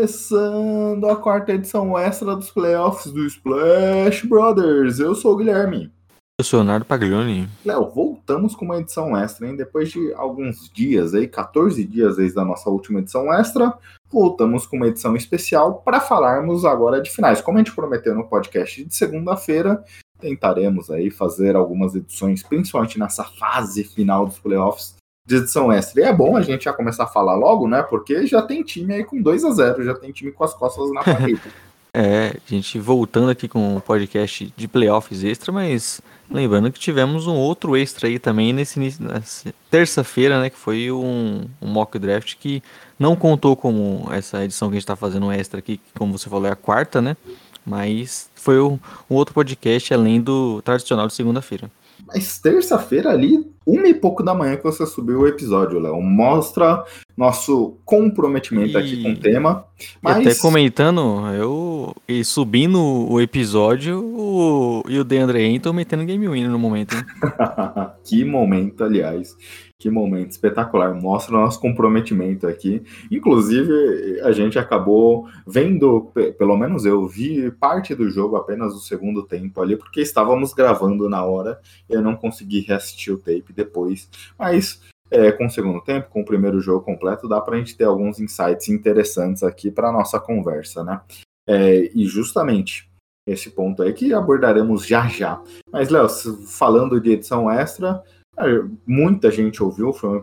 Começando a quarta edição extra dos playoffs do Splash Brothers. Eu sou o Guilherme. Eu sou o Leonardo Paglioni. Léo, voltamos com uma edição extra, hein? Depois de alguns dias aí, 14 dias desde a nossa última edição extra, voltamos com uma edição especial para falarmos agora de finais. Como a gente prometeu no podcast de segunda-feira, tentaremos aí fazer algumas edições, principalmente nessa fase final dos playoffs de edição extra. E é bom a gente já começar a falar logo, né? Porque já tem time aí com 2 a 0 já tem time com as costas na parede. É, a gente voltando aqui com o podcast de playoffs extra, mas lembrando que tivemos um outro extra aí também nesse nessa terça-feira, né? Que foi um, um, mock draft que não contou como essa edição que a gente está fazendo extra aqui, que, como você falou, é a quarta, né? Mas foi um, um outro podcast além do tradicional de segunda-feira. Mas terça-feira ali, uma e pouco da manhã que você subiu o episódio, Léo. Mostra nosso comprometimento e... aqui com o tema. Mas... até comentando, eu e subindo o episódio o... e o DeAndre Ayton metendo game winner no momento. que momento, aliás. Que momento espetacular. Mostra o nosso comprometimento aqui. Inclusive, a gente acabou vendo, pelo menos eu vi parte do jogo apenas no segundo tempo ali, porque estávamos gravando na hora e eu não consegui reassistir o tape depois. Mas é, com o segundo tempo, com o primeiro jogo completo, dá para a gente ter alguns insights interessantes aqui para nossa conversa, né? É, e justamente esse ponto aí que abordaremos já já. Mas, Léo, falando de edição extra, muita gente ouviu, foi um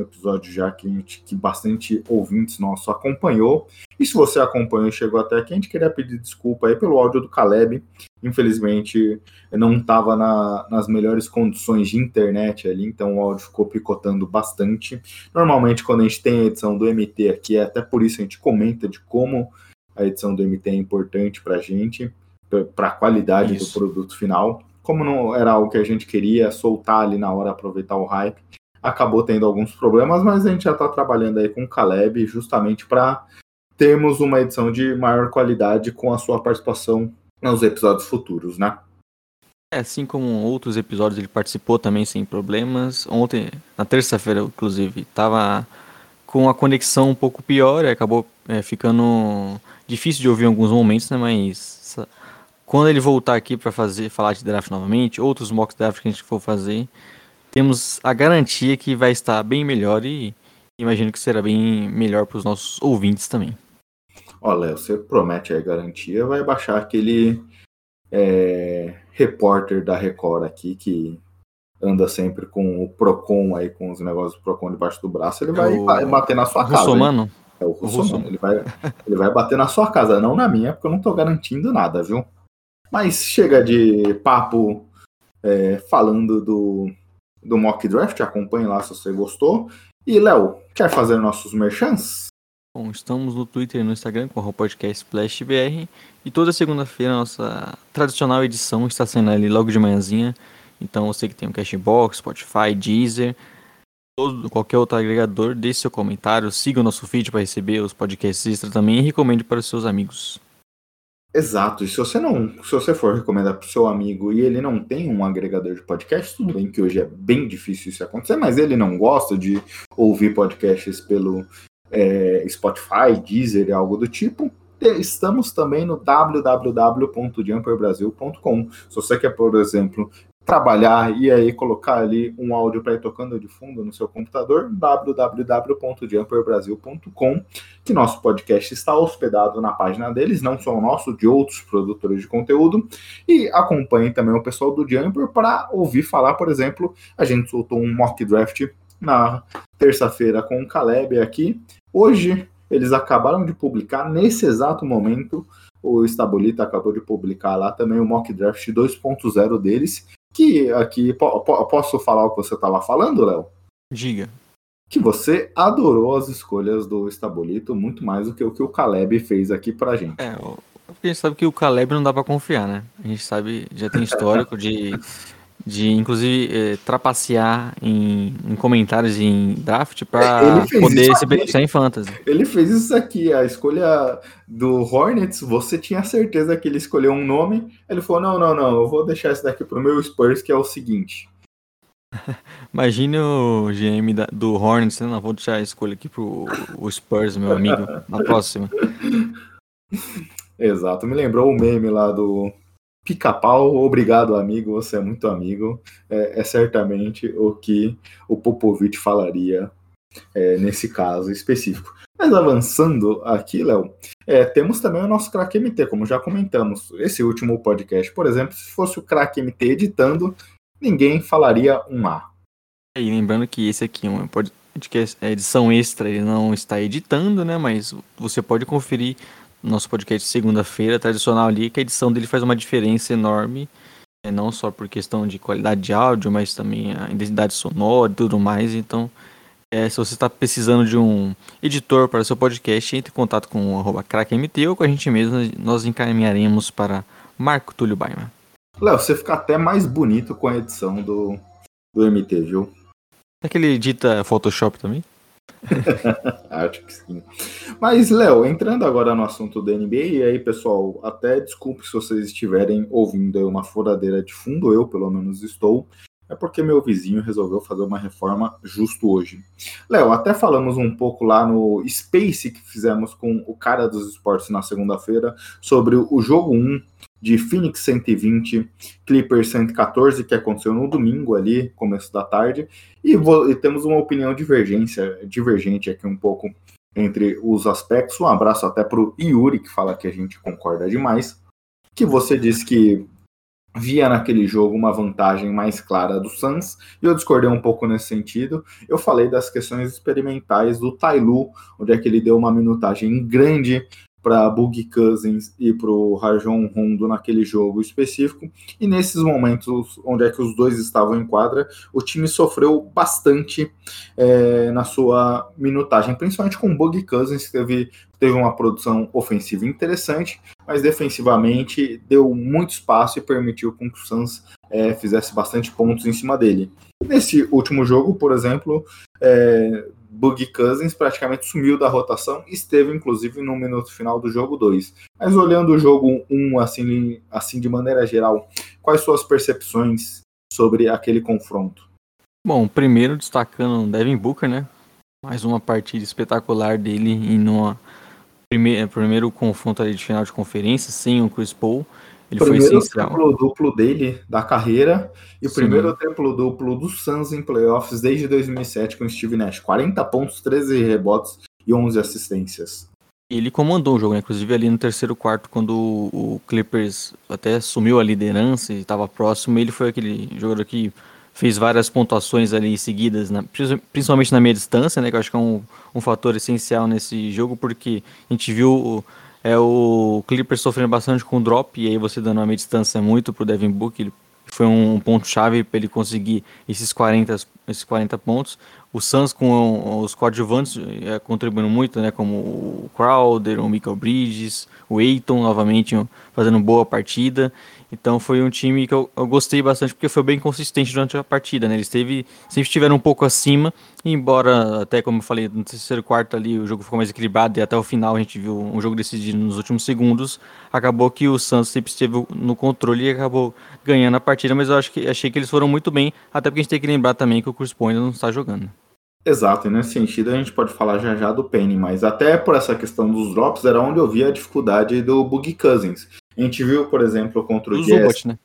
episódio já que, gente, que bastante ouvintes nossos acompanhou. E se você acompanhou e chegou até aqui, a gente queria pedir desculpa aí pelo áudio do Caleb. Infelizmente, não estava na, nas melhores condições de internet ali, então o áudio ficou picotando bastante. Normalmente, quando a gente tem a edição do MT aqui, é até por isso a gente comenta de como a edição do MT é importante para a gente, para a qualidade isso. do produto final como não era algo que a gente queria soltar ali na hora, aproveitar o hype, acabou tendo alguns problemas, mas a gente já está trabalhando aí com o Caleb justamente para termos uma edição de maior qualidade com a sua participação nos episódios futuros, né? É, assim como outros episódios ele participou também sem problemas. Ontem, na terça-feira, inclusive, estava com a conexão um pouco pior, acabou é, ficando difícil de ouvir em alguns momentos, né? Mas quando ele voltar aqui para fazer falar de draft novamente, outros mock draft que a gente for fazer, temos a garantia que vai estar bem melhor e imagino que será bem melhor para os nossos ouvintes também. Olha, você promete a garantia, vai baixar aquele é, repórter da Record aqui que anda sempre com o Procon aí, com os negócios do Procon debaixo do braço, ele vai, é o... bater na sua casa. Russomano? É o Russomano. Ele vai, ele vai bater na sua casa, não na minha, porque eu não tô garantindo nada, viu? Mas chega de papo é, falando do, do mock draft, acompanhe lá se você gostou. E, Léo, quer fazer nossos merchants? Bom, estamos no Twitter e no Instagram com o podcast SplashBR. E toda segunda-feira nossa tradicional edição está saindo ali logo de manhãzinha. Então você que tem o um Cashbox, Spotify, Deezer, todo, qualquer outro agregador, deixe seu comentário, siga o nosso feed para receber os podcasts extra também e recomende para os seus amigos. Exato. E se você não, se você for recomendar para o seu amigo e ele não tem um agregador de podcast, tudo bem que hoje é bem difícil isso acontecer, mas ele não gosta de ouvir podcasts pelo é, Spotify, Deezer algo do tipo. Estamos também no www.jumperbrasil.com. Se você quer, por exemplo, trabalhar e aí colocar ali um áudio para ir tocando de fundo no seu computador, www.jumperbrasil.com, que nosso podcast está hospedado na página deles, não só o nosso, de outros produtores de conteúdo, e acompanhe também o pessoal do Jumper para ouvir falar, por exemplo, a gente soltou um mock draft na terça-feira com o Caleb aqui. Hoje eles acabaram de publicar nesse exato momento o Estabolita acabou de publicar lá também o mock draft 2.0 deles, que aqui, po, po, posso falar o que você estava falando, Léo? Diga. que você adorou as escolhas do Estabolito muito mais do que o que o Caleb fez aqui pra gente. É, porque a gente sabe que o Caleb não dá pra confiar, né? A gente sabe, já tem histórico de, de inclusive, é, trapacear em, em, comentários em draft pra poder se beneficiar em fantasy. Ele fez isso aqui, a escolha do Hornets, você tinha certeza que ele escolheu um nome, ele falou, não, não, não, eu vou deixar esse daqui pro meu Spurs, que é o seguinte. Imagine o GM da, do Hornets, né? Não, vou deixar a escolha aqui pro o Spurs, meu amigo, na próxima. Exato, me lembrou o meme lá do Pica-pau, obrigado amigo, você é muito amigo. É, é certamente o que o Popovich falaria é, nesse caso específico. Mas avançando aqui, Léo, é, temos também o nosso craque MT, como já comentamos. Esse último podcast, por exemplo, se fosse o craque MT editando, ninguém falaria um A. E lembrando que esse aqui é um podcast, é edição extra, ele não está editando, né? Mas você pode conferir nosso podcast segunda-feira, tradicional ali, que a edição dele faz uma diferença enorme. É, não só por questão de qualidade de áudio, mas também a identidade sonora e tudo mais. Então, é, se você está precisando de um editor para seu podcast, entre em contato com o crackmt ou com a gente mesmo, nós encaminharemos para Marco Túlio Baima. Léo, você fica até mais bonito com a edição do, do MT, viu? É que ele edita Photoshop também? Acho que sim. Mas, Léo, entrando agora no assunto da NBA, e aí, pessoal, até desculpe se vocês estiverem ouvindo uma furadeira de fundo, eu pelo menos estou, é porque meu vizinho resolveu fazer uma reforma justo hoje. Léo, até falamos um pouco lá no Space que fizemos com o cara dos esportes na segunda-feira sobre o jogo 1 de Phoenix 120, Clippers 114, que aconteceu no domingo ali, começo da tarde, e, e temos uma opinião divergência, divergente aqui um pouco entre os aspectos. Um abraço até para o Yuri, que fala que a gente concorda demais, que você disse que via naquele jogo uma vantagem mais clara do Suns, e eu discordei um pouco nesse sentido. Eu falei das questões experimentais do Tailu, onde é que ele deu uma minutagem grande para Boogie Cousins e para o Rajon Rondo naquele jogo específico. E nesses momentos onde é que os dois estavam em quadra, o time sofreu bastante é, na sua minutagem, principalmente com o Boogie Cousins, que teve, teve uma produção ofensiva interessante, mas defensivamente deu muito espaço e permitiu que o Suns é, fizesse bastante pontos em cima dele. Nesse último jogo, por exemplo, é, Boogie Cousins praticamente sumiu da rotação, esteve inclusive no minuto final do jogo 2. Mas olhando o jogo 1 um, assim, assim de maneira geral, quais suas percepções sobre aquele confronto? Bom, primeiro destacando Devin Booker, né? Mais uma partida espetacular dele em uma primeiro, primeiro confronto ali de final de conferência sem o Chris Paul. Ele primeiro foi essencial. triplo duplo dele da carreira e o primeiro triplo duplo do Suns em playoffs desde 2007 com Steve Nash. 40 pontos, 13 rebotes e 11 assistências. Ele comandou o jogo, né? inclusive ali no terceiro quarto, quando o Clippers até assumiu a liderança e estava próximo, ele foi aquele jogador que fez várias pontuações ali seguidas, na, principalmente na meia distância, né? Que eu acho que é um, um fator essencial nesse jogo, porque a gente viu é o Clippers sofrendo bastante com o drop, e aí você dando uma meia distância muito pro Devin Book, ele foi um ponto-chave para ele conseguir esses 40, esses 40 pontos. O Suns com os coadjuvantes é, contribuindo muito, né, como o Crowder, o Michael Bridges, o Aiton novamente fazendo boa partida. Então foi um time que eu, eu, gostei bastante porque foi bem consistente durante a partida, né? Eles teve, sempre estiveram um pouco acima, embora até como eu falei, no terceiro quarto ali o jogo ficou mais equilibrado e até o final a gente viu um jogo decidido nos últimos segundos, acabou que o Santos sempre esteve no controle e acabou ganhando a partida, mas eu acho que achei que eles foram muito bem, até porque a gente tem que lembrar também que o Paul ainda não está jogando. Exato, e nesse sentido a gente pode falar já já do Penny, mas até por essa questão dos drops era onde eu via a dificuldade do Boogie Cousins. A gente viu, por exemplo, contra o do Jazz. Zubat, né?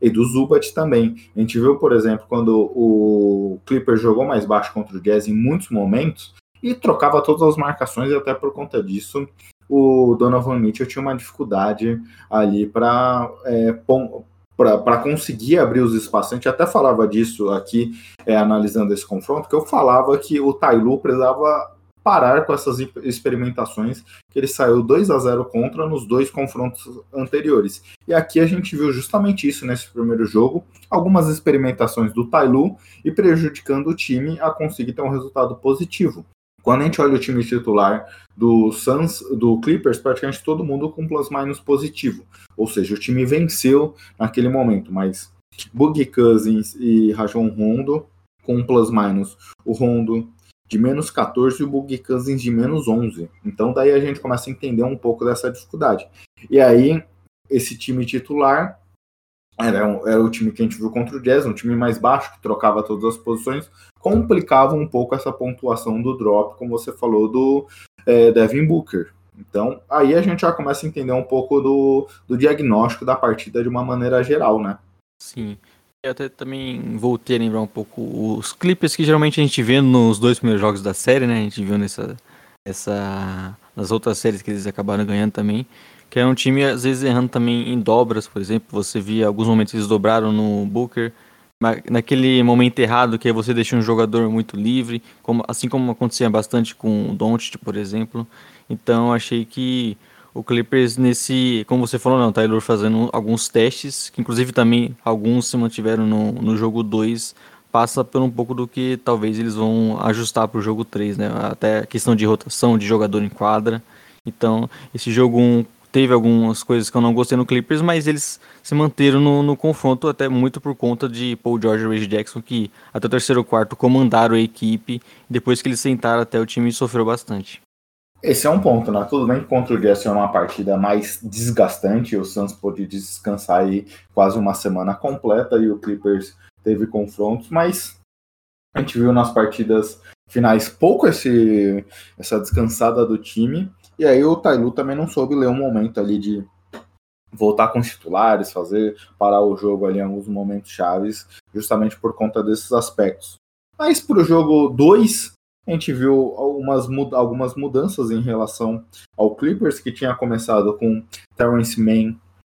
e do Zubat também. A gente viu, por exemplo, quando o Clipper jogou mais baixo contra o Jazz em muitos momentos e trocava todas as marcações, e até por conta disso o Donovan Mitchell tinha uma dificuldade ali para é, para conseguir abrir os espaços. A gente até falava disso aqui, é, analisando esse confronto, que eu falava que o Tailu precisava parar com essas experimentações que ele saiu 2 a 0 contra nos dois confrontos anteriores. E aqui a gente viu justamente isso nesse primeiro jogo, algumas experimentações do Tailu e prejudicando o time a conseguir ter um resultado positivo. Quando a gente olha o time titular do Suns, do Clippers, praticamente todo mundo com plus-minus positivo. Ou seja, o time venceu naquele momento, mas Boogie Cousins e Rajon Rondo com plus-minus. O Rondo de menos 14 e o Boogie Cousins de menos 11. Então daí a gente começa a entender um pouco dessa dificuldade. E aí, esse time titular era, era o time que a gente viu contra o Jazz, um time mais baixo, que trocava todas as posições, complicava um pouco essa pontuação do drop, como você falou, do é, Devin Booker. Então, aí a gente já começa a entender um pouco do, do diagnóstico da partida de uma maneira geral, né? Sim. Eu até também voltei a lembrar um pouco os clipes que geralmente a gente vê nos dois primeiros jogos da série, né? A gente viu nessa, essa, nas outras séries que eles acabaram ganhando também. Que é um time, às vezes, errando também em dobras, por exemplo. Você via alguns momentos eles dobraram no Booker. Naquele momento errado, que você deixa um jogador muito livre, como, assim como acontecia bastante com o Doncic, por exemplo. Então, achei que o Clippers nesse, como você falou, não, Taylor fazendo alguns testes, que inclusive também alguns se mantiveram no, no jogo 2, passa por um pouco do que talvez eles vão ajustar para o jogo 3, né? Até a questão de rotação de jogador em quadra. Então, esse jogo 1 um teve algumas coisas que eu não gostei no Clippers, mas eles se manteram no, no confronto até muito por conta de Paul George e Reggie Jackson, que até o terceiro quarto comandaram a equipe. Depois que eles sentaram até o time sofreu bastante. Esse é um ponto, né? Tudo bem que contra o Jazz é uma partida mais desgastante, o Suns pôde descansar aí quase uma semana completa e o Clippers teve confrontos, mas a gente viu nas partidas finais pouco esse, essa descansada do time. E aí o Tailu também não soube ler um momento ali de voltar com os titulares, fazer parar o jogo ali em alguns momentos chaves, justamente por conta desses aspectos. Mas para o jogo 2, a gente viu algumas, algumas mudanças em relação ao Clippers, que tinha começado com Terrence Mann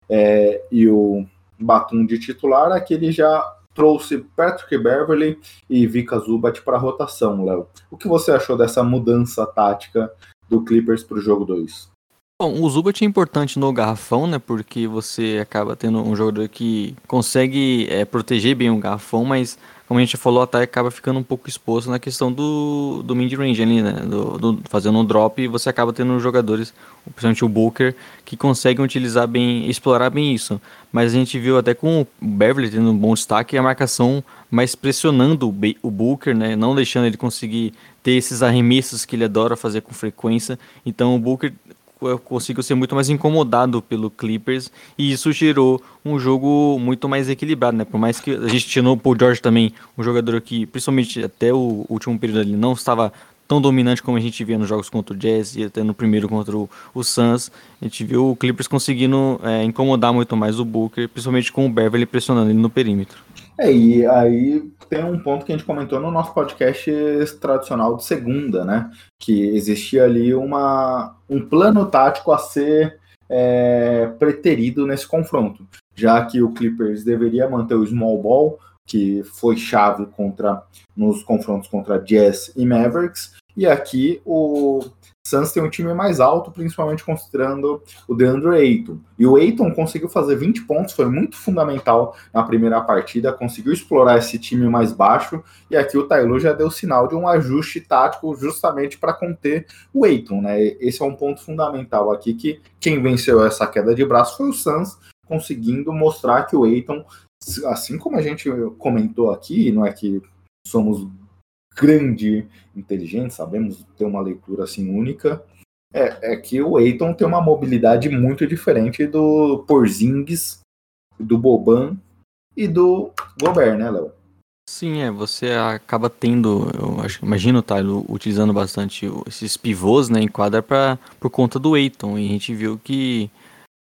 é, e o Batum de titular, aqui ele já trouxe Patrick Beverly e Vika Zubat para a rotação, Léo. O que você achou dessa mudança tática do Clippers para o jogo 2. Bom, o Zubat é importante no garrafão, né? Porque você acaba tendo um jogador que consegue é, proteger bem o garrafão, mas como a gente falou, até acaba ficando um pouco exposto na questão do, do mid-range ali, né? Do, do, fazendo um drop e você acaba tendo jogadores, principalmente o Booker, que conseguem utilizar bem, explorar bem isso. Mas a gente viu até com o Beverly tendo um bom destaque a marcação mais pressionando o, o Booker, né? Não deixando ele conseguir ter esses arremessos que ele adora fazer com frequência. Então o Booker conseguiu ser muito mais incomodado pelo Clippers e isso gerou um jogo muito mais equilibrado, né? Por mais que a gente tinha o Paul George também, um jogador que, principalmente até o último período ali, não estava tão dominante como a gente via nos jogos contra o Jazz e até no primeiro contra o, o Suns. A gente viu o Clippers conseguindo é, incomodar muito mais o Booker, principalmente com o Beverly pressionando ele no perímetro. É, e aí tem um ponto que a gente comentou no nosso podcast tradicional de segunda, né? Que existia ali uma, um plano tático a ser é, preterido nesse confronto, já que o Clippers deveria manter o small ball, que foi chave contra nos confrontos contra Jazz e Mavericks, e aqui o Suns tem um time mais alto, principalmente considerando o DeAndre Ayton. E o Ayton conseguiu fazer 20 pontos, foi muito fundamental na primeira partida, conseguiu explorar esse time mais baixo, e aqui o Taylor já deu sinal de um ajuste tático justamente para conter o Ayton, né? Esse é um ponto fundamental aqui, que quem venceu essa queda de braço foi o Suns, conseguindo mostrar que o Ayton, assim como a gente comentou aqui, não é que somos grande inteligente, sabemos ter uma leitura assim única, é, é que o Eiton tem uma mobilidade muito diferente do Porzingis, do Boban e do Gobert, né, Léo? Sim, é, você acaba tendo, eu acho, imagino, tá, utilizando bastante esses pivôs, né, em quadra pra, por conta do Eiton, e a gente viu que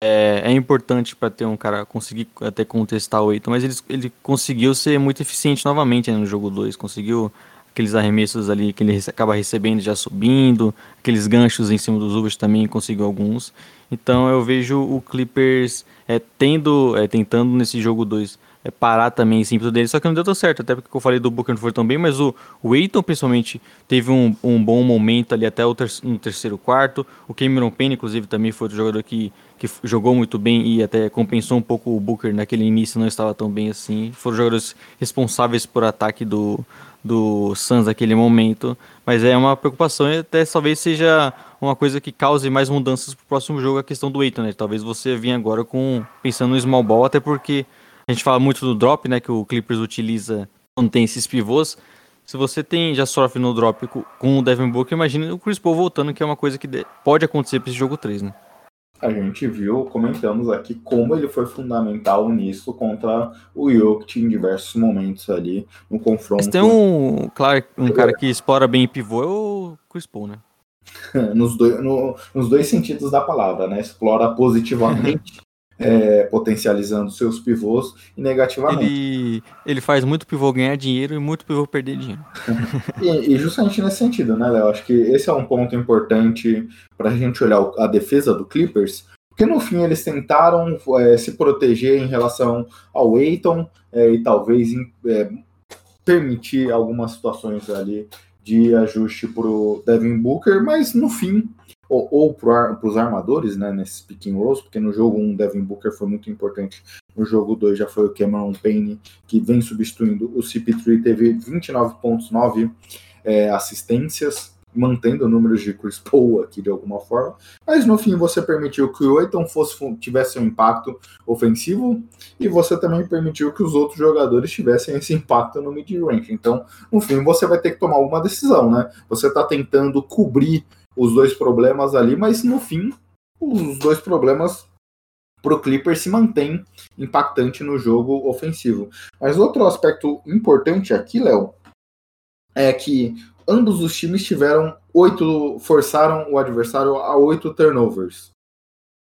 é, é importante para ter um cara conseguir até contestar o Eiton, mas ele, ele conseguiu ser muito eficiente novamente né, no jogo 2, conseguiu aqueles arremessos ali que ele acaba recebendo já subindo, aqueles ganchos em cima dos uvas também conseguiu alguns. Então eu vejo o Clippers é, tendo, é, tentando nesse jogo 2 é, parar também esse ímpeto dele, só que não deu tão certo, até porque eu falei do Booker não foi tão bem, mas o, o Aiton principalmente teve um, um bom momento ali até o ter, no terceiro quarto, o Cameron Payne inclusive também foi outro jogador que, que jogou muito bem e até compensou um pouco o Booker naquele início, não estava tão bem assim, foram jogadores responsáveis por ataque do, do Suns naquele momento, mas é uma preocupação e até talvez seja uma coisa que cause mais mudanças para o próximo jogo, a questão do Aiton, né? Talvez você venha agora com pensando no small ball, até porque a gente fala muito do drop, né, que o Clippers utiliza quando tem esses pivôs. Se você tem já sofre no drop com o Devin Booker, imagina o Chris Paul voltando, que é uma coisa que pode acontecer para esse jogo 3, né? A gente viu, comentamos aqui como ele foi fundamental nisso contra o Jokic em diversos momentos ali no confronto. Mas tem um, claro, um cara que explora bem pivô é o Chris Paul, né? nos, dois, no, nos dois sentidos da palavra, né? Explora positivamente é, potencializando seus pivôs e negativamente. Ele, ele faz muito pivô ganhar dinheiro e muito pivô perder dinheiro. e, e, justamente nesse sentido, né, Léo? Acho que esse é um ponto importante para a gente olhar a defesa do Clippers, porque no fim eles tentaram é, se proteger em relação ao Aiton é, e talvez é, permitir algumas situações ali de ajuste para o Devin Booker, mas no fim ou, ou para os armadores, né, nesses pick and rolls, porque no jogo 1 um, Devin Booker foi muito importante, no jogo 2 já foi o Cameron Payne, que vem substituindo o CP3, teve 29 pontos, 9 é, assistências, mantendo números de Chris Paul aqui de alguma forma, mas no fim você permitiu que o Aiton fosse, tivesse um impacto ofensivo e você também permitiu que os outros jogadores tivessem esse impacto no mid-range. Então, no fim, você vai ter que tomar uma decisão, né? Você está tentando cobrir os dois problemas ali, mas no fim, os dois problemas para o Clipper se mantém impactante no jogo ofensivo. Mas outro aspecto importante aqui, Léo, é que ambos os times tiveram oito, forçaram o adversário a oito turnovers.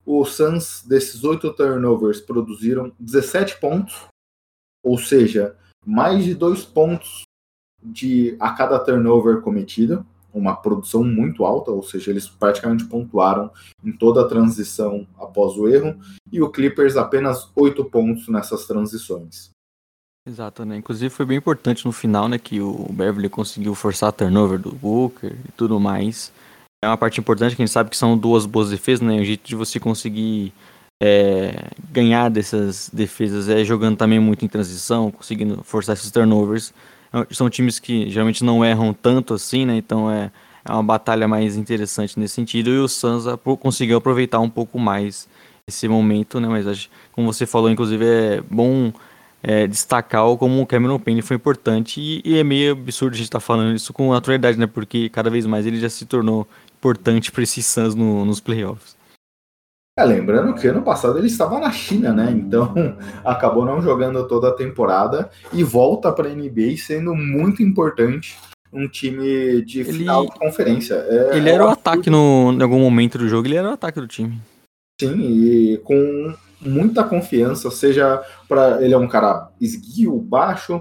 O Suns, desses oito turnovers, produziram 17 pontos, ou seja, mais de dois pontos de a cada turnover cometido uma produção muito alta, ou seja, eles praticamente pontuaram em toda a transição após o erro, e o Clippers apenas oito pontos nessas transições. Exato, né? Inclusive foi bem importante no final, né, que o Beverly conseguiu forçar a turnover do Booker e tudo mais. É uma parte importante que a gente sabe que são duas boas defesas, né? O jeito de você conseguir é, ganhar dessas defesas é jogando também muito em transição, conseguindo forçar esses turnovers são times que geralmente não erram tanto assim, né? Então é, é uma batalha mais interessante nesse sentido. E o Suns conseguiu aproveitar um pouco mais esse momento, né? Mas como você falou, inclusive, é bom é, destacar como o Cameron Payne foi importante. E, e é meio absurdo a gente estar tá falando isso com naturalidade, né? Porque cada vez mais ele já se tornou importante para esses Suns no, nos playoffs. É, lembrando que ano passado ele estava na China, né? Então acabou não jogando toda a temporada e volta para a NBA sendo muito importante um time de ele, final de conferência. É, ele era o ataque no, em algum momento do jogo, ele era o ataque do time. Sim, e com muita confiança, seja para ele é um cara esguio, baixo,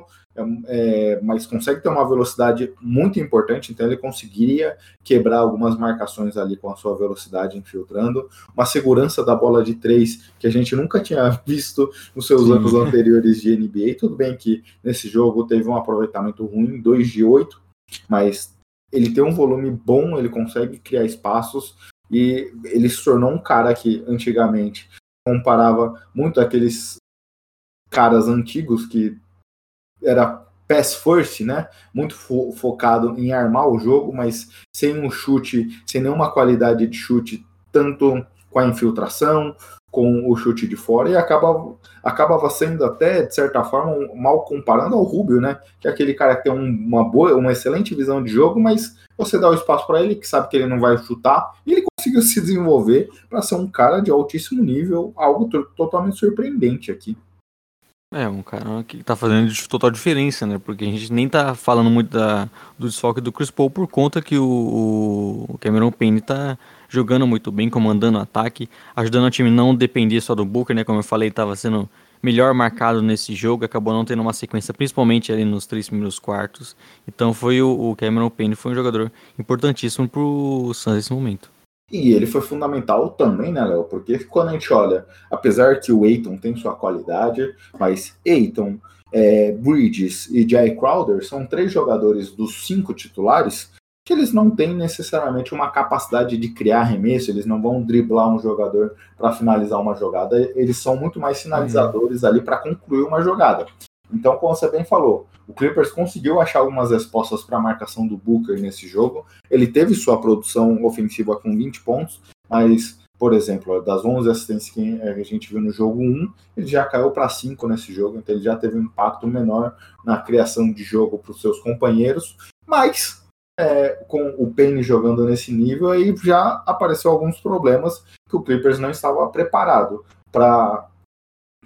é, mas consegue ter uma velocidade muito importante, então ele conseguiria quebrar algumas marcações ali com a sua velocidade infiltrando, uma segurança da bola de três que a gente nunca tinha visto nos seus Sim. anos anteriores de NBA. Tudo bem que nesse jogo teve um aproveitamento ruim, 2 de 8, mas ele tem um volume bom, ele consegue criar espaços e ele se tornou um cara que antigamente comparava muito aqueles caras antigos que era pass first, né? Muito fo focado em armar o jogo, mas sem um chute, sem nenhuma qualidade de chute, tanto com a infiltração, com o chute de fora, e acaba, acabava sendo até, de certa forma, mal comparando ao Rubio, né? Que é aquele cara que tem um, uma boa, uma excelente visão de jogo, mas você dá o espaço para ele, que sabe que ele não vai chutar, e ele conseguiu se desenvolver para ser um cara de altíssimo nível, algo totalmente surpreendente aqui. É, um cara que tá fazendo total diferença, né? Porque a gente nem tá falando muito da, do desfoque do Chris Paul por conta que o, o Cameron Payne tá jogando muito bem, comandando o ataque, ajudando o time não depender só do Booker, né? Como eu falei, tava sendo melhor marcado nesse jogo, acabou não tendo uma sequência, principalmente ali nos três primeiros quartos. Então foi o, o Cameron Payne foi um jogador importantíssimo pro Suns nesse momento. E ele foi fundamental também, né, Léo? Porque quando a gente olha, apesar que o Eiton tem sua qualidade, mas Eiton, é, Bridges e Jay Crowder são três jogadores dos cinco titulares que eles não têm necessariamente uma capacidade de criar arremesso, eles não vão driblar um jogador para finalizar uma jogada, eles são muito mais finalizadores ali para concluir uma jogada. Então, como você bem falou, o Clippers conseguiu achar algumas respostas para a marcação do Booker nesse jogo. Ele teve sua produção ofensiva com 20 pontos, mas, por exemplo, das 11 assistências que a gente viu no jogo 1, ele já caiu para 5 nesse jogo, então ele já teve um impacto menor na criação de jogo para os seus companheiros. Mas é, com o Payne jogando nesse nível, aí já apareceu alguns problemas que o Clippers não estava preparado para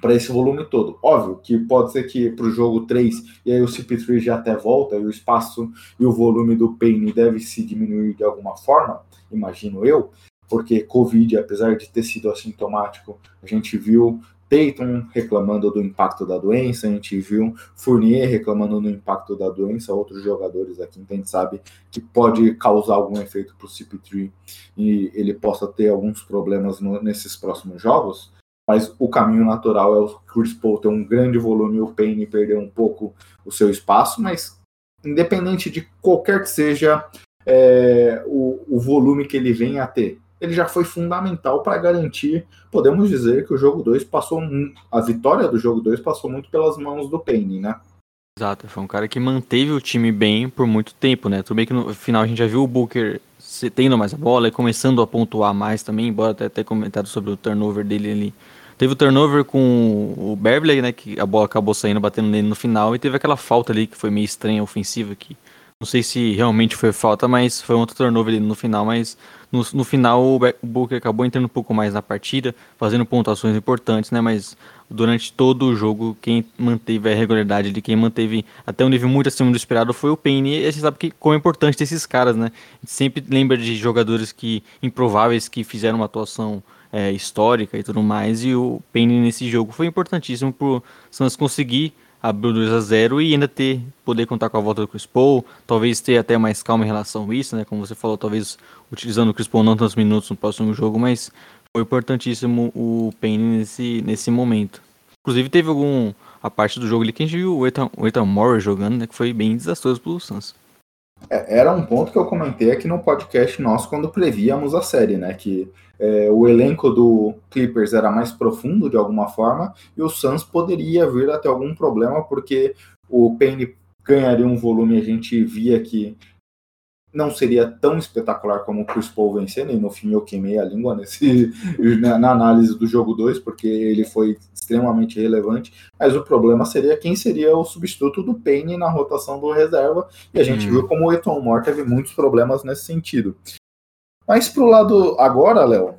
para esse volume todo. Óbvio que pode ser que para o jogo 3, e aí o CP3 já até volta, e o espaço e o volume do Payne deve se diminuir de alguma forma, imagino eu, porque Covid, apesar de ter sido assintomático, a gente viu Tatum reclamando do impacto da doença, a gente viu Fournier reclamando do impacto da doença, outros jogadores aqui, então a gente sabe que pode causar algum efeito para o CP3 e ele possa ter alguns problemas no, nesses próximos jogos, mas o caminho natural é o Chris Paul ter um grande volume e o Payne perder um pouco o seu espaço, mas independente de qualquer que seja é, o, o volume que ele venha a ter, ele já foi fundamental para garantir, podemos dizer que o jogo 2 passou, a vitória do jogo 2 passou muito pelas mãos do Payne, né? Exato, foi um cara que manteve o time bem por muito tempo, né? Tudo bem que no final a gente já viu o Booker tendo mais a bola e começando a pontuar mais também, embora até ter comentado sobre o turnover dele ali. Teve o turnover com o Beverly, né? Que a bola acabou saindo, batendo nele no final, e teve aquela falta ali que foi meio estranha, ofensiva, que não sei se realmente foi falta, mas foi um outro turnover ali no final, mas no, no final o Booker acabou entrando um pouco mais na partida, fazendo pontuações importantes, né? Mas durante todo o jogo, quem manteve a regularidade de quem manteve até um nível muito acima do esperado foi o Payne. E a gente sabe que como é importante esses caras, né? A gente sempre lembra de jogadores que improváveis que fizeram uma atuação é, histórica e tudo mais, e o Payne nesse jogo foi importantíssimo para o Suns conseguir abrir 2 a 0 e ainda ter poder contar com a volta do Chris Paul, talvez ter até mais calma em relação a isso, né? Como você falou, talvez utilizando o Chris Paul não tantos minutos no próximo jogo, mas foi importantíssimo o Payne nesse, nesse momento. Inclusive teve algum a parte do jogo ali que a gente viu o Ethan, o Ethan Moore jogando, né? Que foi bem desastroso pro Suns. É, era um ponto que eu comentei aqui no podcast nosso quando prevíamos a série, né? Que é, o elenco do Clippers era mais profundo de alguma forma e o Suns poderia vir a ter algum problema porque o Payne ganharia um volume a gente via que não seria tão espetacular como o Chris Paul vencendo, e no fim eu queimei a língua nesse, na, na análise do jogo 2, porque ele foi extremamente relevante, mas o problema seria quem seria o substituto do Payne na rotação do reserva, e a gente hum. viu como o Eton Moore teve muitos problemas nesse sentido. Mas pro lado agora, Léo,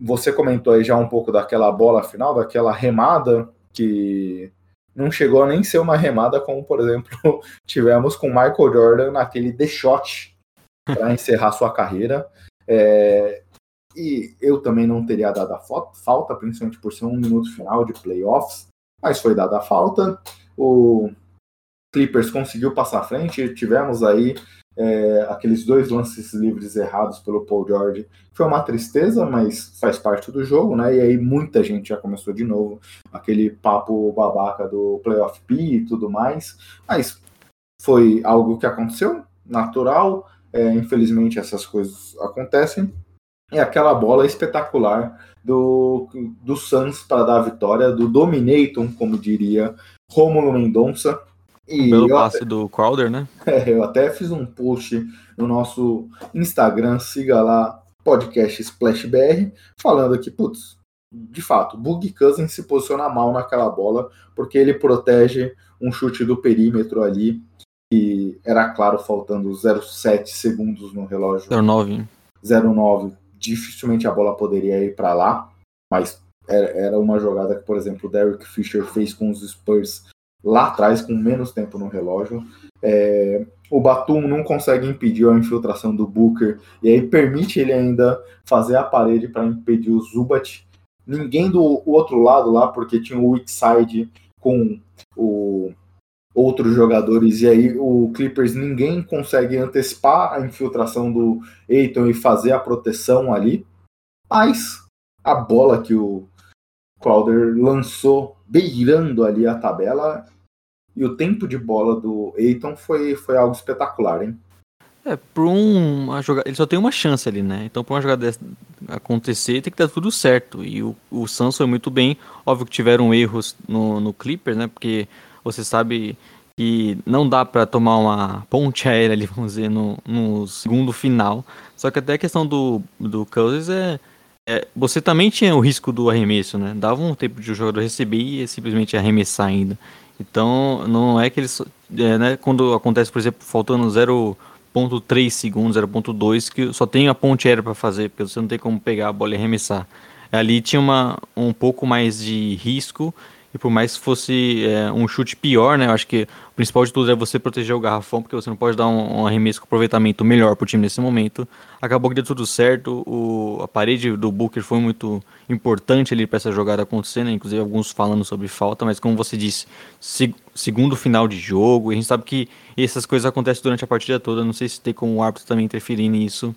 você comentou aí já um pouco daquela bola final, daquela remada que não chegou a nem ser uma remada como, por exemplo, tivemos com Michael Jordan naquele The Shot para encerrar sua carreira. É, e eu também não teria dado a falta, principalmente por ser um minuto final de playoffs, mas foi dada a falta. O Clippers conseguiu passar à frente, tivemos aí é, aqueles dois lances livres errados pelo Paul George. Foi uma tristeza, mas faz parte do jogo, né? E aí muita gente já começou de novo aquele papo babaca do playoff P e tudo mais. Mas foi algo que aconteceu, natural. É, infelizmente essas coisas acontecem. E aquela bola espetacular do, do Suns para dar a vitória, do Dominator, como diria Romulo Mendonça, e Pelo passe até, do Crowder, né? É, eu até fiz um post no nosso Instagram, siga lá, podcast SplashBR, falando que, putz, de fato, Bug Cousins se posiciona mal naquela bola, porque ele protege um chute do perímetro ali, que era claro, faltando 0,7 segundos no relógio. 0,9. 0,9. Dificilmente a bola poderia ir para lá, mas era uma jogada que, por exemplo, o Derek Fisher fez com os Spurs lá atrás, com menos tempo no relógio. É, o Batum não consegue impedir a infiltração do Booker e aí permite ele ainda fazer a parede para impedir o Zubat. Ninguém do outro lado lá, porque tinha o weak side com o, outros jogadores, e aí o Clippers ninguém consegue antecipar a infiltração do Aiton e fazer a proteção ali. Mas a bola que o Crowder lançou beirando ali a tabela e o tempo de bola do Aiton foi, foi algo espetacular, hein? É, por um jogada, ele só tem uma chance ali, né? Então, para uma jogada acontecer, tem que dar tudo certo. E o, o Suns foi muito bem. Óbvio que tiveram erros no, no Clippers, né? Porque você sabe que não dá para tomar uma ponte aérea ali, vamos dizer, no, no segundo final. Só que até a questão do, do Cousins é, é, Você também tinha o risco do arremesso, né? Dava um tempo de o jogador receber e simplesmente arremessar ainda. Então, não é que eles. É, né, quando acontece, por exemplo, faltando 0 0.3 segundos, 0.2, que só tem a ponte aérea para fazer, porque você não tem como pegar a bola e arremessar. Ali tinha uma, um pouco mais de risco, e por mais que fosse é, um chute pior, né? Eu acho que o principal de tudo é você proteger o garrafão, porque você não pode dar um, um arremesso com aproveitamento melhor para o time nesse momento. Acabou que deu tudo certo, o, a parede do Booker foi muito importante ali para essa jogada acontecer, né? Inclusive alguns falando sobre falta, mas como você disse, se, segundo final de jogo, e a gente sabe que essas coisas acontecem durante a partida toda, não sei se tem como o árbitro também interferir nisso,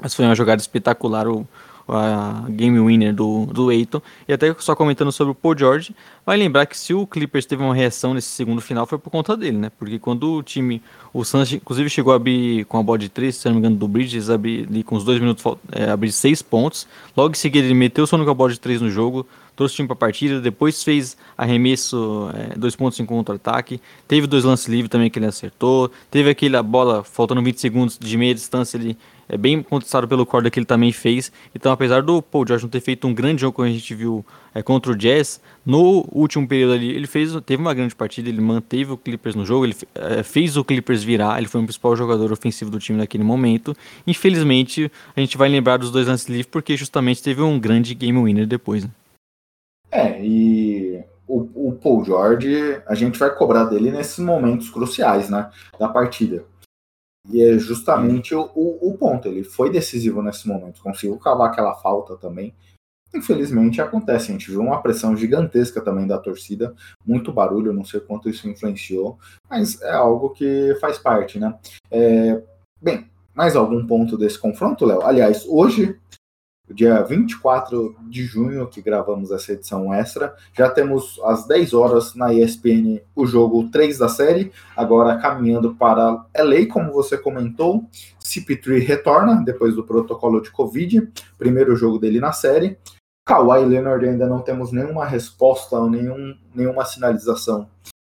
mas foi uma jogada espetacular, o, a game winner do, do Eiton. E até só comentando sobre o Paul George, vai lembrar que se o Clippers teve uma reação nesse segundo final foi por conta dele, né? Porque quando o time, o Suns inclusive chegou a abrir com a bola de 3, se não me engano, do Bridges, abrir ali com os dois minutos, é, abrir 6 pontos. Logo em seguida ele meteu o sono com a bola de 3 no jogo, trouxe o time para a partida, depois fez arremesso, é, dois pontos em contra-ataque, teve dois lances livres também que ele acertou, teve aquela bola faltando 20 segundos de meia distância, ele é bem contestado pelo Corda que ele também fez. Então, apesar do Paul George não ter feito um grande jogo como a gente viu é, contra o Jazz, no último período ali ele fez, teve uma grande partida, ele manteve o Clippers no jogo, ele é, fez o Clippers virar, ele foi o principal jogador ofensivo do time naquele momento. Infelizmente, a gente vai lembrar dos dois lances livres porque justamente teve um grande game winner depois. Né? É, e o, o Paul George, a gente vai cobrar dele nesses momentos cruciais, né, da partida. E é justamente o, o, ponto. Ele foi decisivo nesse momento, conseguiu cavar aquela falta também. Infelizmente acontece, a gente viu uma pressão gigantesca também da torcida, muito barulho, não sei quanto isso influenciou, mas é algo que faz parte, né? É, bem, mais algum ponto desse confronto, Léo? Aliás, hoje dia 24 de junho, que gravamos essa edição extra. Já temos às 10 horas na ESPN o jogo 3 da série, agora caminhando para LA, como você comentou. CP3 retorna depois do protocolo de Covid, primeiro jogo dele na série. Kawhi Leonard ainda não temos nenhuma resposta ou nenhum, nenhuma sinalização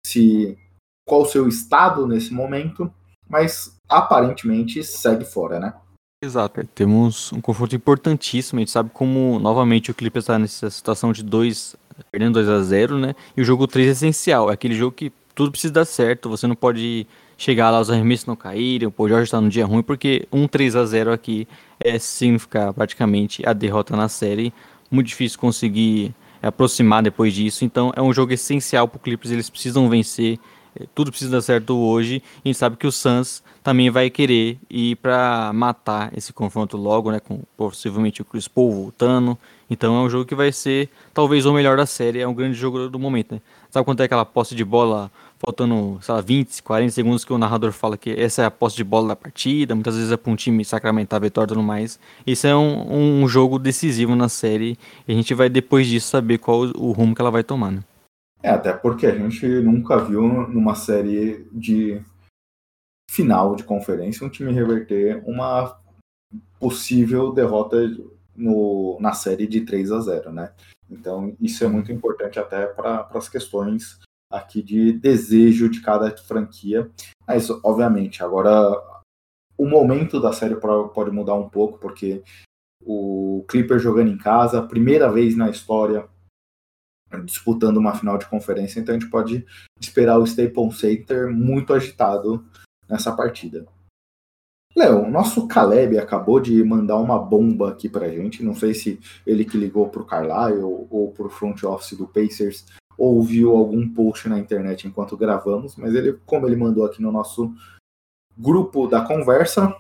se qual o seu estado nesse momento, mas aparentemente segue fora, né? Exato, é, temos um confronto importantíssimo. A gente sabe como, novamente, o Clippers está nessa situação de 2, perdendo 2 a 0 né? E o jogo 3 é essencial. É aquele jogo que tudo precisa dar certo. Você não pode chegar lá, os arremessos não caírem, o George está num dia ruim, porque um 3 a 0 aqui é significar praticamente a derrota na série. Muito difícil conseguir aproximar depois disso. Então é um jogo essencial para o Clippers. Eles precisam vencer. É, tudo precisa dar certo hoje. A gente sabe que o Suns também vai querer ir para matar esse confronto logo, né? Com possivelmente o Chris Paul voltando. Então é um jogo que vai ser talvez o melhor da série. É um grande jogo do momento, né? Sabe quanto é aquela posse de bola faltando, sei lá, 20, 40 segundos que o narrador fala que essa é a posse de bola da partida, muitas vezes é para um time sacramentar a vitória e tudo mais. Isso é um, um, jogo decisivo na série e a gente vai depois disso saber qual o rumo que ela vai tomar, né? É, até porque a gente nunca viu numa série de final de conferência um time reverter uma possível derrota no, na série de 3 a 0, né? Então, isso é muito importante até para as questões aqui de desejo de cada franquia. Mas, obviamente, agora o momento da série pode mudar um pouco, porque o Clipper jogando em casa, primeira vez na história disputando uma final de conferência, então a gente pode esperar o Staples Center muito agitado nessa partida. Léo, nosso Caleb acabou de mandar uma bomba aqui pra gente. Não sei se ele que ligou pro Carlisle ou, ou pro front office do Pacers ouviu algum post na internet enquanto gravamos, mas ele, como ele mandou aqui no nosso grupo da conversa,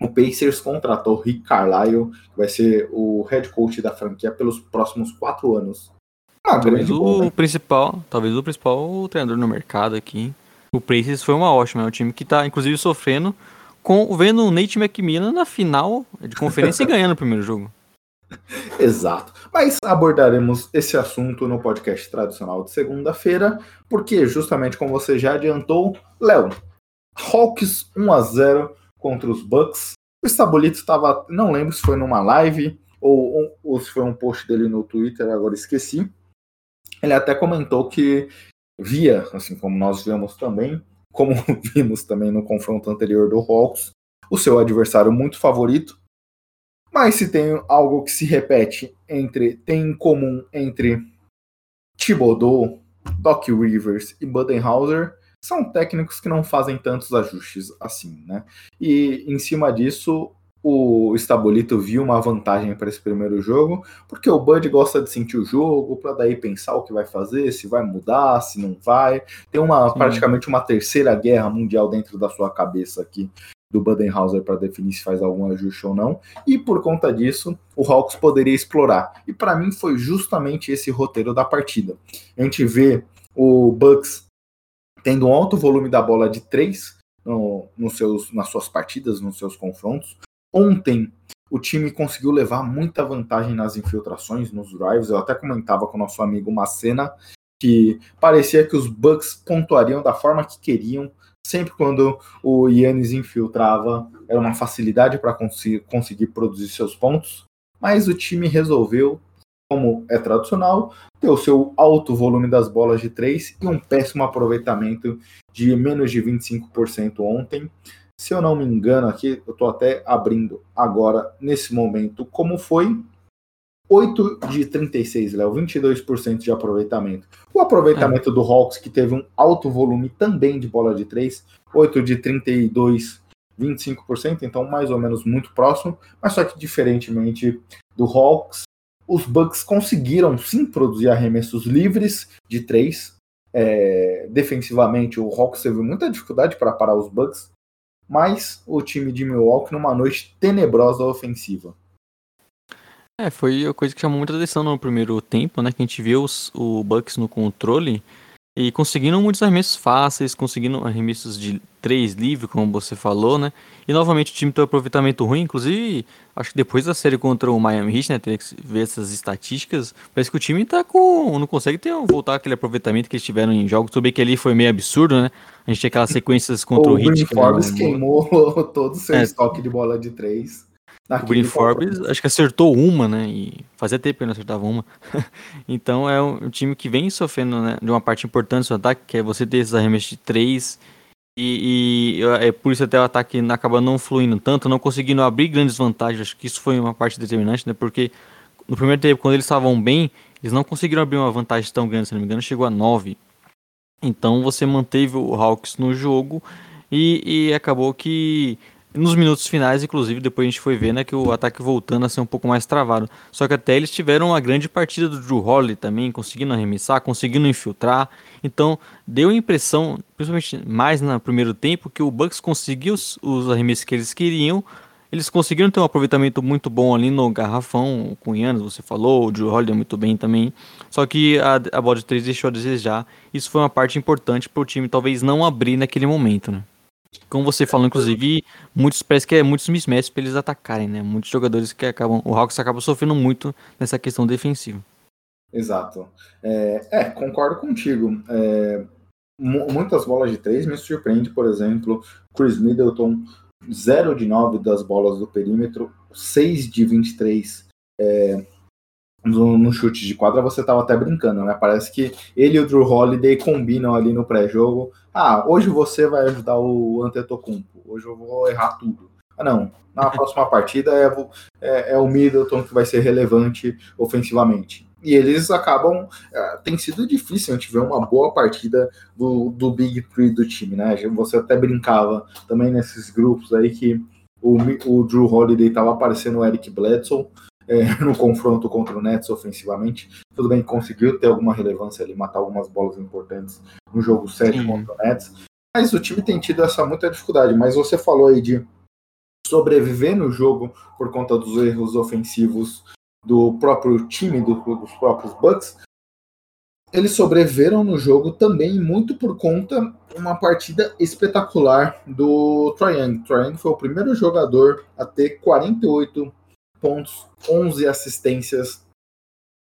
o Pacers contratou Rick Carlisle, que vai ser o head coach da franquia pelos próximos quatro anos. Ah, Talvez grande o bom, né? principal, talvez o principal treinador no mercado aqui. O Pacers foi uma ótima, é um time que tá inclusive sofrendo com vendo o Nate McMillan na final de conferência e ganhando o primeiro jogo. Exato. Mas abordaremos esse assunto no podcast tradicional de segunda-feira, porque justamente como você já adiantou, Léo, Hawks 1 a 0 contra os Bucks. O Estabolito estava, não lembro se foi numa live ou, ou se foi um post dele no Twitter, agora esqueci. Ele até comentou que via, assim como nós vemos também, como vimos também no confronto anterior do Hawks, o seu adversário muito favorito. Mas se tem algo que se repete entre tem em comum entre Thibodeau, Doc Rivers e Budenhauser, são técnicos que não fazem tantos ajustes assim, né? E em cima disso, o Estabolito viu uma vantagem para esse primeiro jogo, porque o Bud gosta de sentir o jogo, para daí pensar o que vai fazer, se vai mudar, se não vai. Tem uma Sim. praticamente uma terceira guerra mundial dentro da sua cabeça aqui do Budenhauser para definir se faz algum ajuste ou não. E por conta disso, o Hawks poderia explorar. E para mim foi justamente esse roteiro da partida. A gente vê o Bucks tendo um alto volume da bola de três no, nos seus, nas suas partidas, nos seus confrontos. Ontem, o time conseguiu levar muita vantagem nas infiltrações, nos drives. Eu até comentava com o nosso amigo Macena que parecia que os Bucks pontuariam da forma que queriam. Sempre quando o Yannis infiltrava, era uma facilidade para conseguir produzir seus pontos. Mas o time resolveu, como é tradicional, ter o seu alto volume das bolas de três e um péssimo aproveitamento de menos de 25% ontem. Se eu não me engano aqui, eu estou até abrindo agora, nesse momento, como foi 8 de 36, Léo, 22% de aproveitamento. O aproveitamento é. do Hawks, que teve um alto volume também de bola de 3, 8 de 32, 25%, então mais ou menos muito próximo, mas só que diferentemente do Hawks, os Bucks conseguiram sim produzir arremessos livres de 3. É, defensivamente, o Hawks teve muita dificuldade para parar os Bucks, mas o time de Milwaukee numa noite tenebrosa ofensiva. É, foi a coisa que chamou muita atenção no primeiro tempo, né? Que a gente viu os, o Bucks no controle e conseguindo muitos arremessos fáceis, conseguindo arremessos de três livre, como você falou, né? E novamente o time tem um aproveitamento ruim, inclusive acho que depois da série contra o Miami Heat, né? Teria que ver essas estatísticas. Parece que o time tá com. não consegue ter, voltar aquele aproveitamento que eles tiveram em jogos. Tudo bem que ali foi meio absurdo, né? A gente tinha aquelas sequências contra o, o Heat. O Forbes queimou todo o seu é. estoque de bola de três. O Green Forbes acho que acertou uma, né? E fazia tempo que ele não acertava uma. então é um, time que vem sofrendo né, de uma parte importante do seu ataque, que é você ter esses arremessos de três. E, e é por isso até o ataque acaba não fluindo tanto, não conseguindo abrir grandes vantagens. Acho que isso foi uma parte determinante, né? Porque no primeiro tempo, quando eles estavam bem, eles não conseguiram abrir uma vantagem tão grande, se não me engano, chegou a 9. Então você manteve o Hawks no jogo e, e acabou que nos minutos finais, inclusive, depois a gente foi ver né, que o ataque voltando a ser um pouco mais travado. Só que até eles tiveram uma grande partida do Drew Holiday também, conseguindo arremessar, conseguindo infiltrar. Então, deu a impressão, principalmente mais no primeiro tempo, que o Bucks conseguiu os, os arremessos que eles queriam. Eles conseguiram ter um aproveitamento muito bom ali no garrafão, com o Yannis, você falou, o Drew Holiday muito bem também. Só que a, a bola de 3 deixou a desejar. Isso foi uma parte importante para o time talvez não abrir naquele momento, né? Como você falou, inclusive, muitos parece que é muitos mismatches para eles atacarem, né? Muitos jogadores que acabam. O Hawks acaba sofrendo muito nessa questão defensiva. Exato. É, é concordo contigo. É, muitas bolas de três me surpreende, por exemplo, Chris Middleton, 0 de 9 das bolas do perímetro, 6 de 23 é, no, no, chute de quadra, você estava até brincando, né? Parece que ele e o Drew Holiday combinam ali no pré-jogo. Ah, hoje você vai ajudar o Antetokounmpo, hoje eu vou errar tudo. Ah, não. Na próxima partida é, é, é, o Middleton que vai ser relevante ofensivamente. E eles acabam. É, tem sido difícil a gente ver uma boa partida do, do Big Three do time, né? Você até brincava também nesses grupos aí que o, o Drew Holiday estava aparecendo o Eric Bledsoe é, no confronto contra o Nets ofensivamente. Tudo bem, conseguiu ter alguma relevância ali, matar algumas bolas importantes no jogo 7 Sim. contra o Nets. Mas o time tem tido essa muita dificuldade. Mas você falou aí de sobreviver no jogo por conta dos erros ofensivos do próprio time, do, dos próprios Bucks. eles sobreviveram no jogo também muito por conta de uma partida espetacular do Triang. Triang foi o primeiro jogador a ter 48 pontos, 11 assistências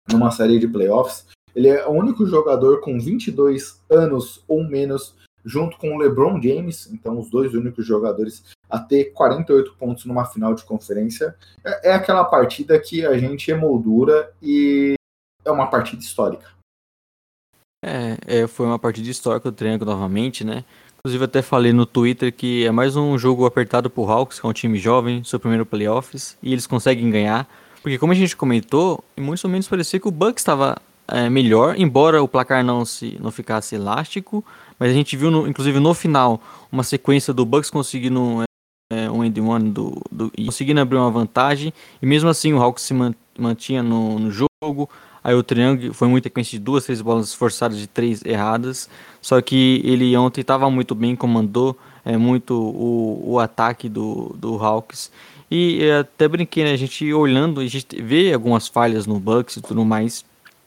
numa série de playoffs. Ele é o único jogador com 22 anos ou menos, junto com o LeBron James, então os dois únicos jogadores a ter 48 pontos numa final de conferência. É, é aquela partida que a gente emoldura e é uma partida histórica. É, é, foi uma partida histórica do Triângulo novamente, né? Inclusive até falei no Twitter que é mais um jogo apertado pro Hawks, que é um time jovem, seu primeiro playoffs, e eles conseguem ganhar. Porque como a gente comentou, em muitos momentos parecia que o Bucks estava é, melhor, embora o placar não, se, não ficasse elástico, mas a gente viu, no, inclusive no final, uma sequência do Bucks conseguindo é, um end one do, do, conseguindo abrir uma vantagem, e mesmo assim o Hawks se mantinha no, no jogo, Aí o Triângulo foi muito sequência de duas, três bolas forçadas de três erradas. Só que ele ontem estava muito bem, comandou é, muito o, o ataque do, do Hawks. E até brinquei, né? A gente olhando, a gente vê algumas falhas no Bucks e tudo mais.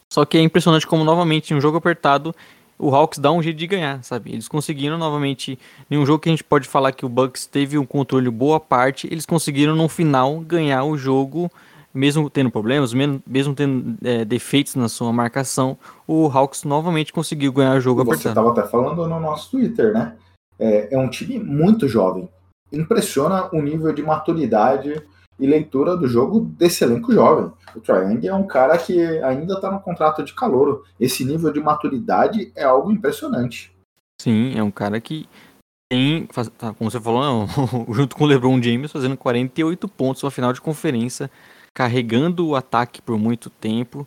Só que é impressionante como, novamente, em um jogo apertado, o Hawks dá um jeito de ganhar, sabe? Eles conseguiram novamente, em um jogo que a gente pode falar que o Bucks teve um controle boa parte, eles conseguiram no final ganhar o jogo mesmo tendo problemas, mesmo, mesmo tendo é, defeitos na sua marcação, o Hawks novamente conseguiu ganhar o jogo Você estava até falando no nosso Twitter, né? É, é, um time muito jovem. Impressiona o nível de maturidade e leitura do jogo desse elenco jovem. O Triang é um cara que ainda está no contrato de calor. Esse nível de maturidade é algo impressionante. Sim, é um cara que tem, como você falou, não, junto com o LeBron James, fazendo 48 pontos na final de conferência carregando o ataque por muito tempo.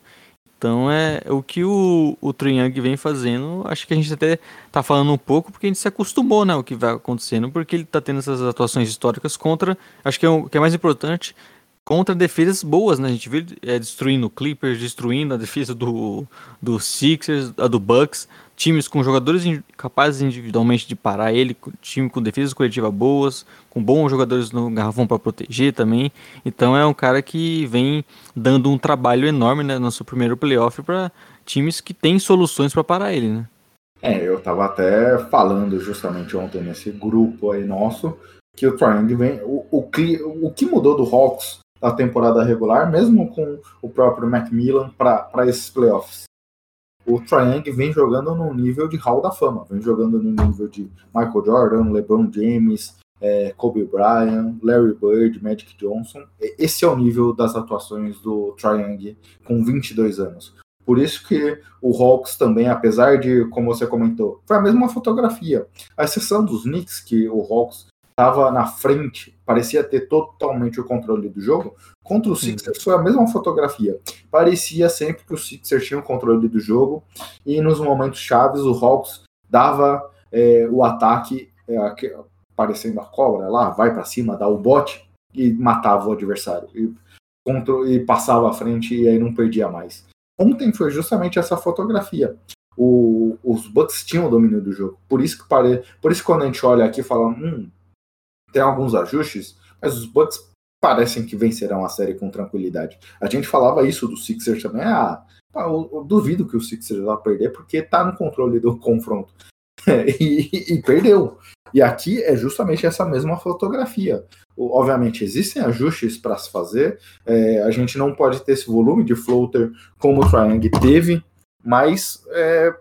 Então é o que o, o Triang vem fazendo. Acho que a gente até tá falando um pouco porque a gente se acostumou, né? O que vai acontecendo, porque ele tá tendo essas atuações históricas contra. Acho que é o que é mais importante, contra defesas boas, né? A gente viu é, destruindo o Clippers, destruindo a defesa do, do Sixers, a do Bucks times com jogadores capazes individualmente de parar ele, time com defesas coletivas boas, com bons jogadores no garrafão para proteger também. Então é um cara que vem dando um trabalho enorme né, no seu primeiro playoff para times que têm soluções para parar ele, né? É, eu estava até falando justamente ontem nesse grupo aí nosso que o Triangle vem. O, o, o que mudou do Hawks da temporada regular, mesmo com o próprio Macmillan, para esses playoffs? O Triang vem jogando no nível de Hall da Fama, vem jogando no nível de Michael Jordan, LeBron James, é, Kobe Bryant, Larry Bird, Magic Johnson. Esse é o nível das atuações do Triang com 22 anos. Por isso que o Hawks também, apesar de, como você comentou, foi a mesma fotografia. A exceção dos Knicks, que o Hawks estava na frente, parecia ter totalmente o controle do jogo. Contra o Sixers foi a mesma fotografia. Parecia sempre que o Sixers tinha o controle do jogo e nos momentos chaves o Hawks dava é, o ataque é, parecendo a cobra lá, vai para cima, dá o bote e matava o adversário e, contra, e passava à frente e aí não perdia mais. Ontem foi justamente essa fotografia. O, os Bucks tinham o domínio do jogo. Por isso que pare... por isso que quando a gente olha aqui e fala, hum, tem alguns ajustes, mas os Bucks parecem que vencerão a série com tranquilidade. A gente falava isso do Sixers também. Ah, eu, duvido que o Sixers vá perder porque tá no controle do confronto. e, e, perdeu. E aqui é justamente essa mesma fotografia. Obviamente, existem ajustes para se fazer. É, a gente não pode ter esse volume de floater como o Triangle teve, mas é,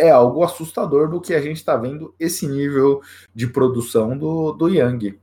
é algo assustador do que a gente está vendo esse nível de produção do, do Young.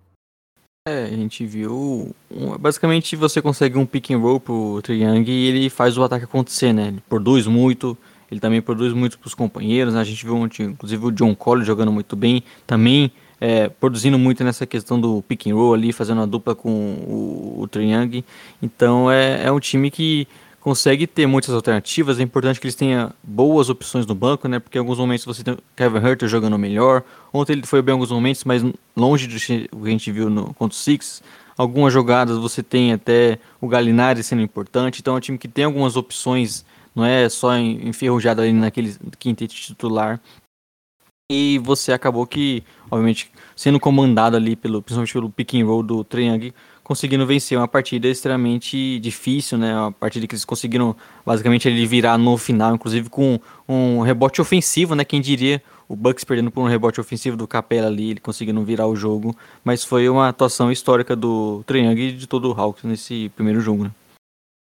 É, a gente viu. Basicamente você consegue um pick and roll pro Triang e ele faz o ataque acontecer, né? Ele produz muito, ele também produz muito pros companheiros, né? A gente viu inclusive o John Cole jogando muito bem, também é, produzindo muito nessa questão do pick and roll ali, fazendo a dupla com o, o Triang. Então é, é um time que consegue ter muitas alternativas. É importante que eles tenham boas opções no banco, né? Porque em alguns momentos você tem o Kevin Herter jogando melhor. Ontem ele foi bem em alguns momentos, mas longe do que a gente viu no contra o Six. Algumas jogadas você tem até o Galinari sendo importante. Então é um time que tem algumas opções, não é só enferrujado ali naquele quinteto titular. E você acabou que, obviamente, sendo comandado ali pelo, principalmente pelo pick and roll do Triang, conseguindo vencer uma partida extremamente difícil, né? Uma partida que eles conseguiram basicamente ele virar no final, inclusive com um rebote ofensivo, né? Quem diria o Bucks perdendo por um rebote ofensivo do Capela ali, ele conseguindo virar o jogo, mas foi uma atuação histórica do Triangle e de todo o Hawks nesse primeiro jogo, né?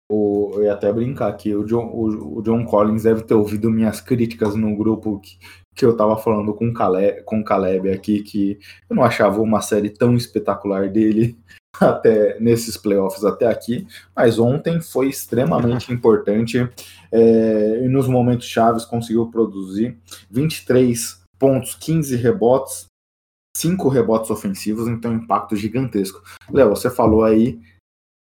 O, eu ia até brincar aqui, o John, o, o, John Collins deve ter ouvido minhas críticas no grupo que, que eu tava falando com o Caleb, com Caleb aqui, que eu não achava uma série tão espetacular dele até nesses playoffs até aqui, mas ontem foi extremamente importante é, e nos momentos chaves conseguiu produzir 23 pontos, 15 rebotes, 5 rebotes ofensivos, então impacto gigantesco. Léo, você falou aí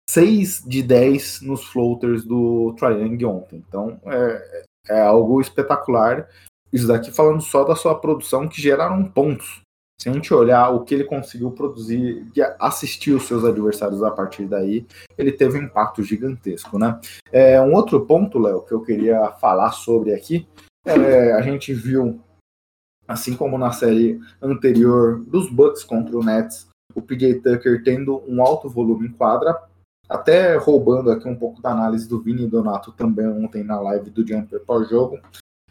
6 de 10 nos floaters do Triangle ontem. Então é, é algo espetacular. Isso daqui falando só da sua produção que geraram pontos. Se a gente olhar o que ele conseguiu produzir e assistir os seus adversários a partir daí, ele teve um impacto gigantesco, né? É, um outro ponto, Léo, que eu queria falar sobre aqui, é, a gente viu, assim como na série anterior dos Bucks contra o Nets, o PJ Tucker tendo um alto volume em quadra, até roubando aqui um pouco da análise do Vini Donato também ontem na live do Jumper pós-jogo.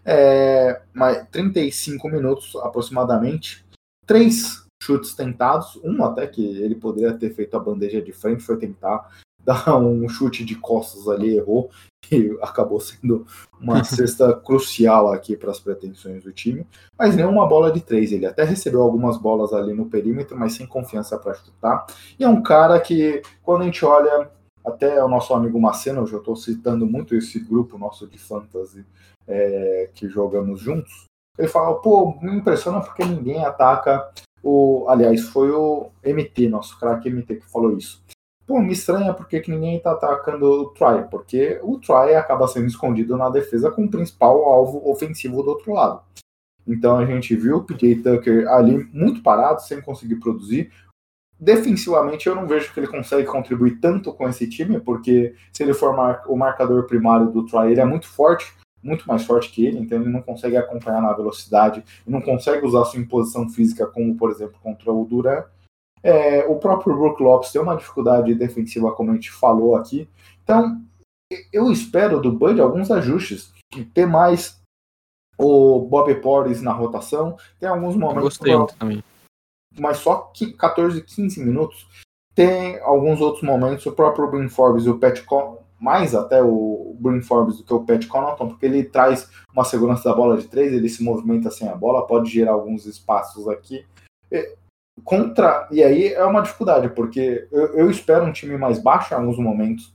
É, mas 35 minutos aproximadamente, três chutes tentados, um até que ele poderia ter feito a bandeja de frente, foi tentar dar um chute de costas ali, errou, e acabou sendo uma cesta crucial aqui para as pretensões do time, mas nenhuma bola de três. Ele até recebeu algumas bolas ali no perímetro, mas sem confiança para chutar. E é um cara que, quando a gente olha, até o nosso amigo Macena, eu já estou citando muito esse grupo nosso de fantasy é, que jogamos juntos. Ele fala, pô, me impressiona porque ninguém ataca o. Aliás, foi o MT, nosso craque MT, que falou isso Pô, me estranha porque que ninguém tá atacando o Try, porque o Try acaba sendo escondido na defesa com o principal alvo ofensivo do outro lado. Então a gente viu o PJ Tucker ali muito parado, sem conseguir produzir. Defensivamente, eu não vejo que ele consegue contribuir tanto com esse time, porque se ele for mar o marcador primário do Try, ele é muito forte, muito mais forte que ele, então ele não consegue acompanhar na velocidade, não consegue usar sua imposição física, como por exemplo contra o Duran. É, o próprio Brook Lopes tem uma dificuldade defensiva, como a gente falou aqui. Então, eu espero do Bud alguns ajustes. Ter mais o Bob Porres na rotação. Tem alguns momentos. Gostei pra... também. Mas só 14, 15 minutos. Tem alguns outros momentos. O próprio Brin Forbes e o Pat. Mais até o Brin Forbes do que o Pat Connaughton, porque ele traz uma segurança da bola de três, ele se movimenta sem a bola, pode gerar alguns espaços aqui contra. E aí é uma dificuldade, porque eu, eu espero um time mais baixo em alguns momentos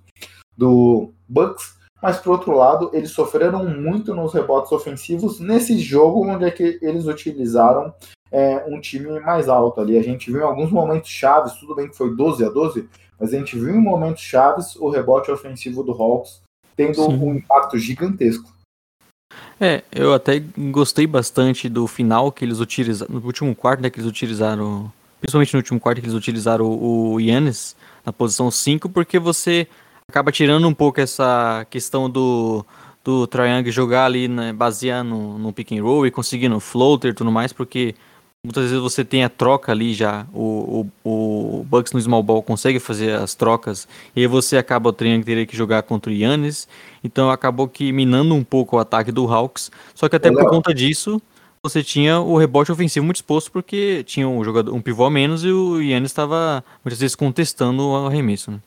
do Bucks, mas por outro lado, eles sofreram muito nos rebotes ofensivos nesse jogo onde é que eles utilizaram é, um time mais alto ali. A gente viu em alguns momentos chaves, tudo bem que foi 12 a 12, mas a gente viu em momentos chaves o rebote ofensivo do Hawks tendo Sim. um impacto gigantesco. É, eu até gostei bastante do final que eles utilizaram, no último quarto, né, que eles utilizaram, principalmente no último quarto que eles utilizaram o, Yannis na posição 5, porque você acaba tirando um pouco essa questão do, do Triangle jogar ali, né, baseando no, no pick and roll e conseguindo floater e tudo mais, porque muitas vezes você tem a troca ali já, o, o, o Bucks no small ball consegue fazer as trocas, e aí você acaba o Triangle ter que jogar contra o Yannis, então acabou que minando um pouco o ataque do Hawks, só que até por conta disso, você tinha o rebote ofensivo muito exposto, porque tinha um, jogador, um pivô a menos e o Yannis estava muitas vezes contestando o arremesso, né?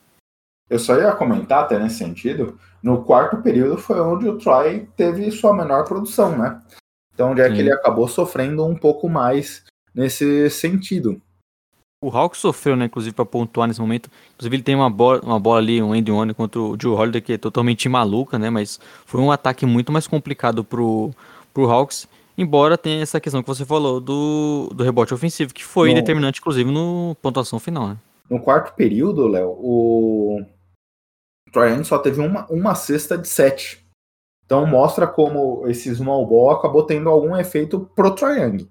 Eu só ia comentar até nesse sentido, no quarto período foi onde o Troy teve sua menor produção, né? Então, onde é Sim. que ele acabou sofrendo um pouco mais nesse sentido. O Hawks sofreu, né, inclusive, para pontuar nesse momento. Inclusive, ele tem uma bola, uma bola ali, um end one contra o Joe Holiday, que é totalmente maluca, né? Mas foi um ataque muito mais complicado pro, pro Hawks. Embora tenha essa questão que você falou do, do rebote ofensivo, que foi no, determinante, inclusive, no pontuação final, né? No quarto período, Léo, o Troy só teve uma, uma cesta de sete. Então mostra como esse small ball acabou tendo algum efeito pro Triangle.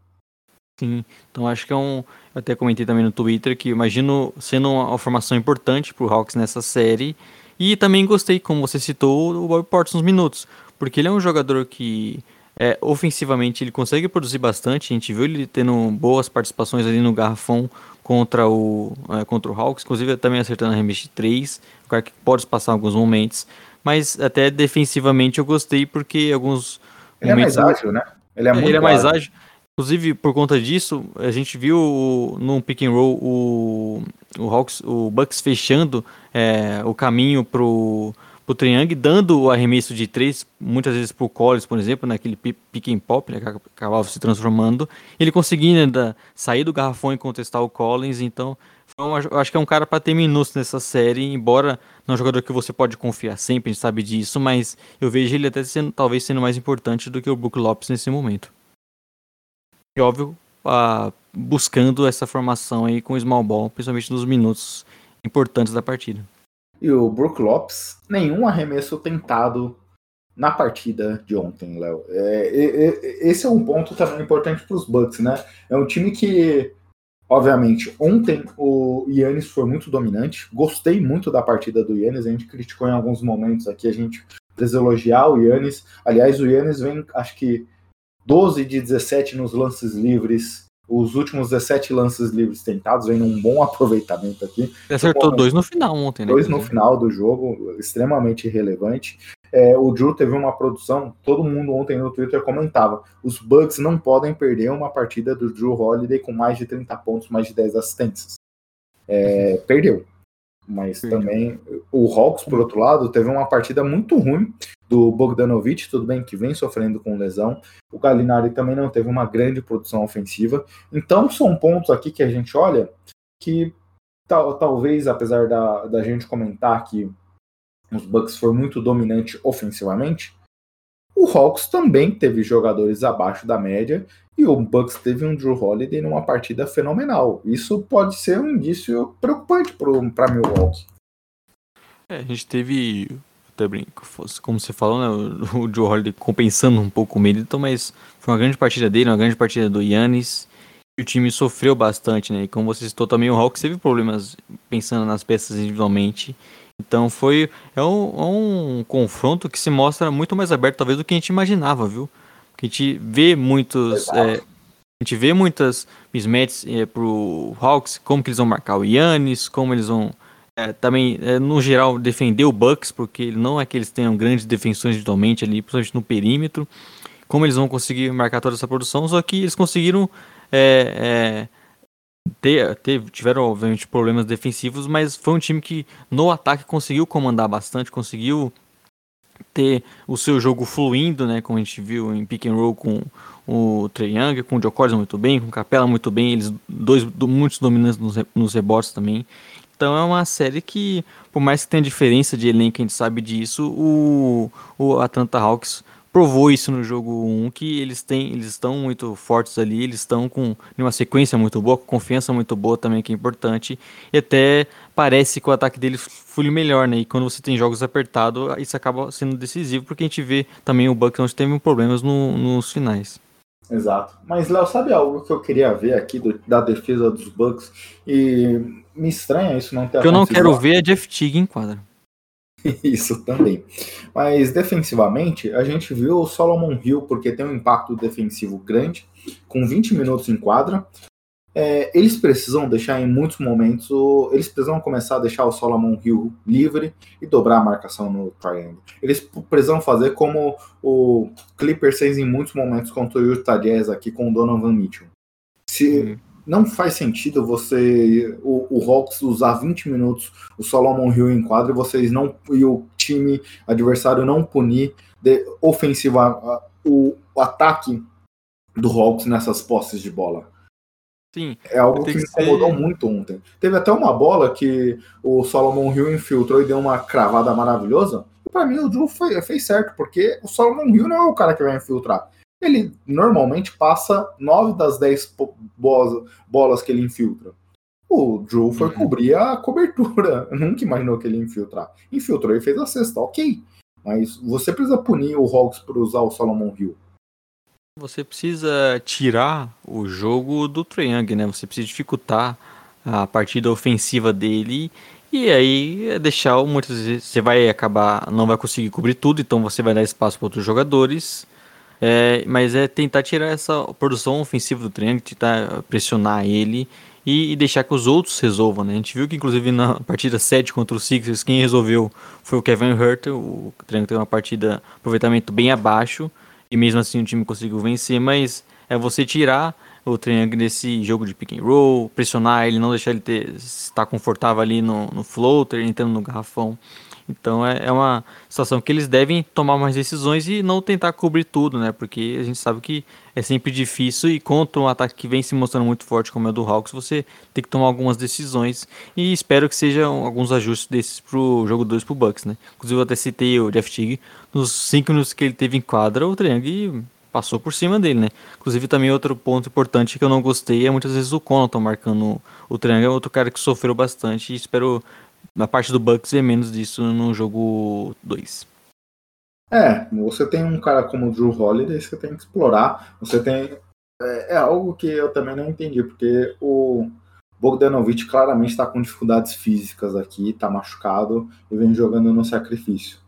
Sim, então acho que é um. Eu até comentei também no Twitter que imagino sendo uma, uma formação importante pro Hawks nessa série. E também gostei, como você citou, o Bob Portis nos minutos. Porque ele é um jogador que é, ofensivamente ele consegue produzir bastante. A gente viu ele tendo boas participações ali no garrafão contra o, é, contra o Hawks, inclusive também acertando a de 3, o cara que pode passar alguns momentos. Mas até defensivamente eu gostei porque alguns. Ele momentos, é mais ágil, né? Ele é, muito ele é mais ágil. Inclusive, por conta disso, a gente viu no pick and roll o, o Hawks, o Bucks fechando é, o caminho pro, pro Triang, dando o arremesso de três, muitas vezes pro Collins, por exemplo, naquele pick and pop, né, que acabava se transformando. Ele conseguindo ainda sair do garrafão e contestar o Collins, então eu acho que é um cara para ter minutos nessa série, embora não é um jogador que você pode confiar sempre, a gente sabe disso, mas eu vejo ele até sendo, talvez sendo mais importante do que o Brook Lopes nesse momento. E óbvio, uh, buscando essa formação aí com o small ball, principalmente nos minutos importantes da partida. E o Brook Lopes, nenhum arremesso tentado na partida de ontem, Léo. É, é, esse é um ponto também importante para os Bucks, né? É um time que, obviamente, ontem o Yannis foi muito dominante. Gostei muito da partida do Yannis. A gente criticou em alguns momentos aqui, a gente precisa elogiar o Yannis. Aliás, o Yannis vem, acho que 12 de 17 nos lances livres. Os últimos 17 lances livres tentados vem num bom aproveitamento aqui. Ele acertou dois no final ontem, né? Dois no final do jogo, extremamente relevante. É, o Drew teve uma produção, todo mundo ontem no Twitter comentava: os Bucks não podem perder uma partida do Drew Holiday com mais de 30 pontos, mais de 10 assistências. É, uhum. Perdeu. Mas perdeu. também o Hawks, por outro lado, teve uma partida muito ruim do Bogdanovic, tudo bem que vem sofrendo com lesão. O Galinari também não teve uma grande produção ofensiva. Então são pontos aqui que a gente olha que tal, talvez, apesar da, da gente comentar que os Bucks foram muito dominante ofensivamente, o Hawks também teve jogadores abaixo da média e o Bucks teve um Drew Holiday numa partida fenomenal. Isso pode ser um indício preocupante para Milwaukee. É, a gente teve até brinco, como você falou, né, o Joe Holiday compensando um pouco o mérito, mas foi uma grande partida dele, uma grande partida do Yannis. E o time sofreu bastante, né? E como você citou também, o Hawks teve problemas pensando nas peças individualmente. Então foi é um, é um confronto que se mostra muito mais aberto talvez do que a gente imaginava, viu? Porque a gente vê muitos é, a gente vê muitas mismatches é, pro Hawks, como que eles vão marcar o Yannis, como eles vão é, também, é, no geral, defender o Bucks, porque não é que eles tenham grandes defensões individualmente ali, principalmente no perímetro. Como eles vão conseguir marcar toda essa produção, só que eles conseguiram é, ter, tiveram, obviamente, problemas defensivos, mas foi um time que no ataque conseguiu comandar bastante, conseguiu ter o seu jogo fluindo, né, como a gente viu em pick and roll com o Trey Young, com o Joe muito bem, com o Capela muito bem, eles dois muitos dominantes nos, nos rebotes também. Então é uma série que, por mais que tenha diferença de elenco, a gente sabe disso, o, o Atlanta Hawks provou isso no jogo 1, que eles têm, eles estão muito fortes ali, eles estão com uma sequência muito boa, com confiança muito boa também, que é importante, e até parece que o ataque deles flui melhor, né? E quando você tem jogos apertados, isso acaba sendo decisivo, porque a gente vê também o Bucks onde teve problemas no, nos finais. Exato. Mas, Léo, sabe algo que eu queria ver aqui do, da defesa dos Bucks? E me estranha isso não ter O que eu não quero ver é Jeff Teague em quadra. Isso também. Mas defensivamente, a gente viu o Solomon Hill, porque tem um impacto defensivo grande, com 20 minutos em quadra. É, eles precisam deixar em muitos momentos, eles precisam começar a deixar o Solomon Hill livre e dobrar a marcação no triângulo. Eles precisam fazer como o Clippers fez em muitos momentos contra o Utah Jazz aqui com o Donovan Mitchell. Se, hum não faz sentido você o, o Hawks usar 20 minutos o Solomon Hill em quadro e vocês não e o time adversário não punir de, ofensiva o, o, ataque do Hawks nessas posses de bola. Sim. É algo que me incomodou ser... muito ontem. Teve até uma bola que o Solomon Hill infiltrou e deu uma cravada maravilhosa. E para mim o Drew foi, fez certo, porque o Solomon Hill não é o cara que vai infiltrar ele normalmente passa 9 das 10 bolas, que ele infiltra. O Drew foi uhum. cobrir a cobertura. nunca imaginou que ele ia infiltrar. Infiltrou e fez a cesta, ok. Mas você precisa punir o Hawks por usar o Solomon Hill. Você precisa tirar o jogo do Triang, né? Você precisa dificultar a partida ofensiva dele. E aí deixar muitas vezes você vai acabar, não vai conseguir cobrir tudo, então você vai dar espaço para outros jogadores É, mas é tentar tirar essa produção ofensiva do Triângulo, tentar pressionar ele e, e, deixar que os outros resolvam, né? A gente viu que, inclusive, na partida 7 contra o Sixers, quem resolveu foi o Kevin Herter. O Triângulo teve uma partida, aproveitamento bem abaixo, e mesmo assim o time conseguiu vencer, mas é você tirar o Triângulo desse jogo de pick and roll, pressionar ele, não deixar ele ter, estar confortável ali no, no floater, entrando no garrafão. Então é, é uma situação que eles devem tomar mais decisões e não tentar cobrir tudo, né? Porque a gente sabe que é sempre difícil e contra um ataque que vem se mostrando muito forte como é o do Hawks, você tem que tomar algumas decisões e espero que sejam alguns ajustes desses pro jogo 2 pro Bucks, né? Inclusive eu até citei o Jeff Teague, nos 5 minutos que ele teve em quadra, o Triangle passou por cima dele, né? Inclusive também outro ponto importante que eu não gostei é muitas vezes o Connaughton marcando o Triangle, é outro cara que sofreu bastante e espero na parte do Bucks ver menos disso no jogo 2. É, você tem um cara como o Drew Holiday, você tem que explorar. Você tem. É, é algo que eu também não entendi, porque o Bogdanovich claramente está com dificuldades físicas aqui, está machucado e vem jogando no sacrifício.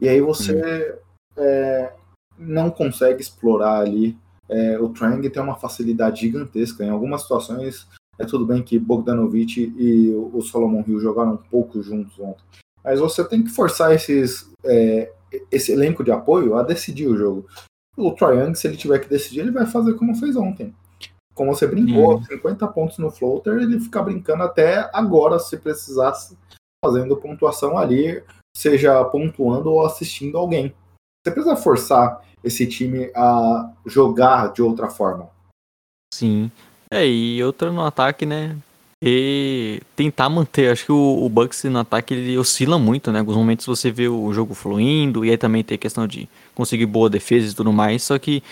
E aí você é, não consegue explorar ali. É, o Trang tem uma facilidade gigantesca. Em algumas situações, é tudo bem que Bogdanovich e o Solomon Hill jogaram um pouco juntos ontem. Mas você tem que forçar esses, é, esse elenco de apoio a decidir o jogo. O Young, se ele tiver que decidir, ele vai fazer como fez ontem. Como você brincou, hum. 50 pontos no floater, ele fica brincando até agora, se precisasse, fazendo pontuação ali, seja pontuando ou assistindo alguém. Você precisa forçar esse time a jogar de outra forma. Sim. É, e outra no ataque, né? E tentar manter, acho que o, o Bucks no ataque ele oscila muito, né? Alguns momentos você vê o jogo fluindo, e aí também tem a questão de conseguir boa defesa e tudo mais, só que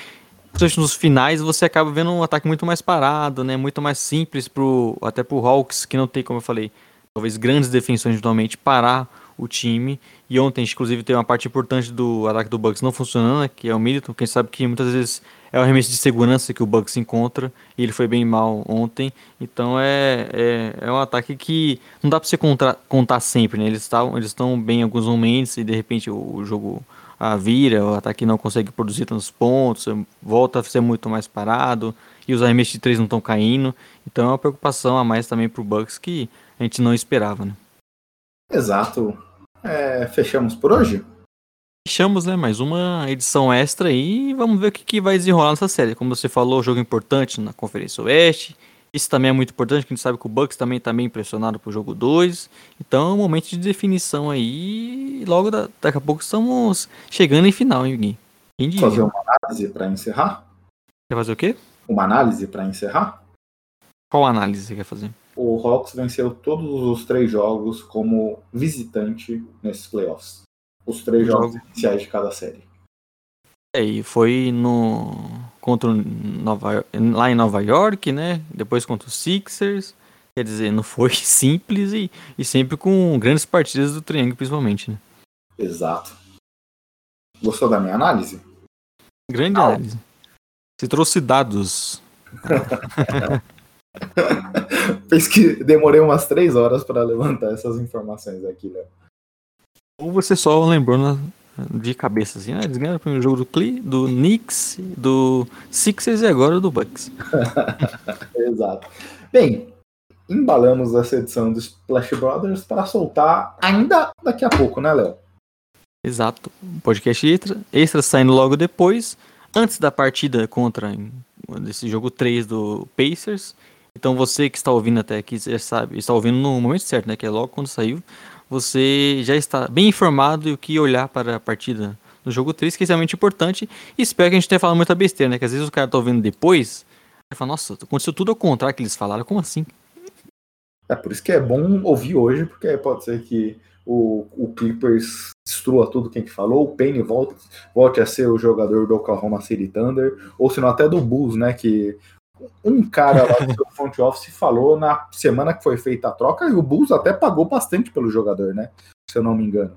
nos finais você acaba vendo um ataque muito mais parado, né? Muito mais simples pro, até pro Hawks, que não tem, como eu falei, talvez grandes defensões atualmente, parar o time. E ontem, inclusive, tem uma parte importante do ataque do Bucks não funcionando, né, que é o Middleton. Quem sabe que muitas vezes é o arremesso de segurança que o Bucks encontra, e ele foi bem mal ontem. Então é, é, é um ataque que não dá para você contar, contar sempre, né? Eles estão eles bem em alguns momentos e de repente o, o jogo a vira, o ataque não consegue produzir tantos pontos, volta a ser muito mais parado, e os arremessos de três não estão caindo. Então é uma preocupação a mais também para o Bucks que a gente não esperava, né? Exato. É, fechamos por hoje? Fechamos, né? Mais uma edição extra aí. Vamos ver o que, que vai desenrolar nessa série. Como você falou, jogo importante na Conferência Oeste. Isso também é muito importante, que a gente sabe que o Bucks também está bem impressionado pro jogo 2. Então é um momento de definição aí. E logo da, daqui a pouco estamos chegando em final, hein, Gui? Fazer uma análise para encerrar? Quer fazer o quê? Uma análise para encerrar? Qual análise você quer fazer? o Hawks venceu todos os três jogos como visitante nesses playoffs. Os três jogos Jogo. iniciais de cada série. É, e foi no contra Nova, lá em Nova York, né? Depois contra os Sixers. Quer dizer, não foi simples e, e sempre com grandes partidas do Triângulo, principalmente, né? Exato. Gostou da minha análise? Grande ah. análise. Você trouxe dados. Fez que demorei umas três horas para levantar essas informações aqui, né? Ou você só lembrou na, de cabeça assim, ah, eles ganharam o primeiro jogo do Cle, do Knicks, do Sixers e agora do Bucks. Exato. Bem, embalamos essa edição do Splash Brothers para soltar ainda daqui a pouco, né, Léo? Exato. Podcast extra, extra saindo logo depois, antes da partida contra desse jogo 3 do Pacers então você que está ouvindo até aqui, já sabe, está ouvindo no momento certo, né? Que é logo quando saiu, você já está bem informado e o que olhar para a partida do jogo 3, que é extremamente importante. E espero que a gente tenha falado muita besteira, né? Que às vezes o cara está ouvindo depois, e fala, nossa, aconteceu tudo ao contrário que eles falaram, como assim? É por isso que é bom ouvir hoje, porque pode ser que o, o Clippers destrua tudo quem que falou, o Payne volte, volte a ser o jogador do Oklahoma City Thunder, ou se não até do Bulls, né? Que um cara lá do front office falou na semana que foi feita a troca e o Bulls até pagou bastante pelo jogador, né? Se eu não me engano.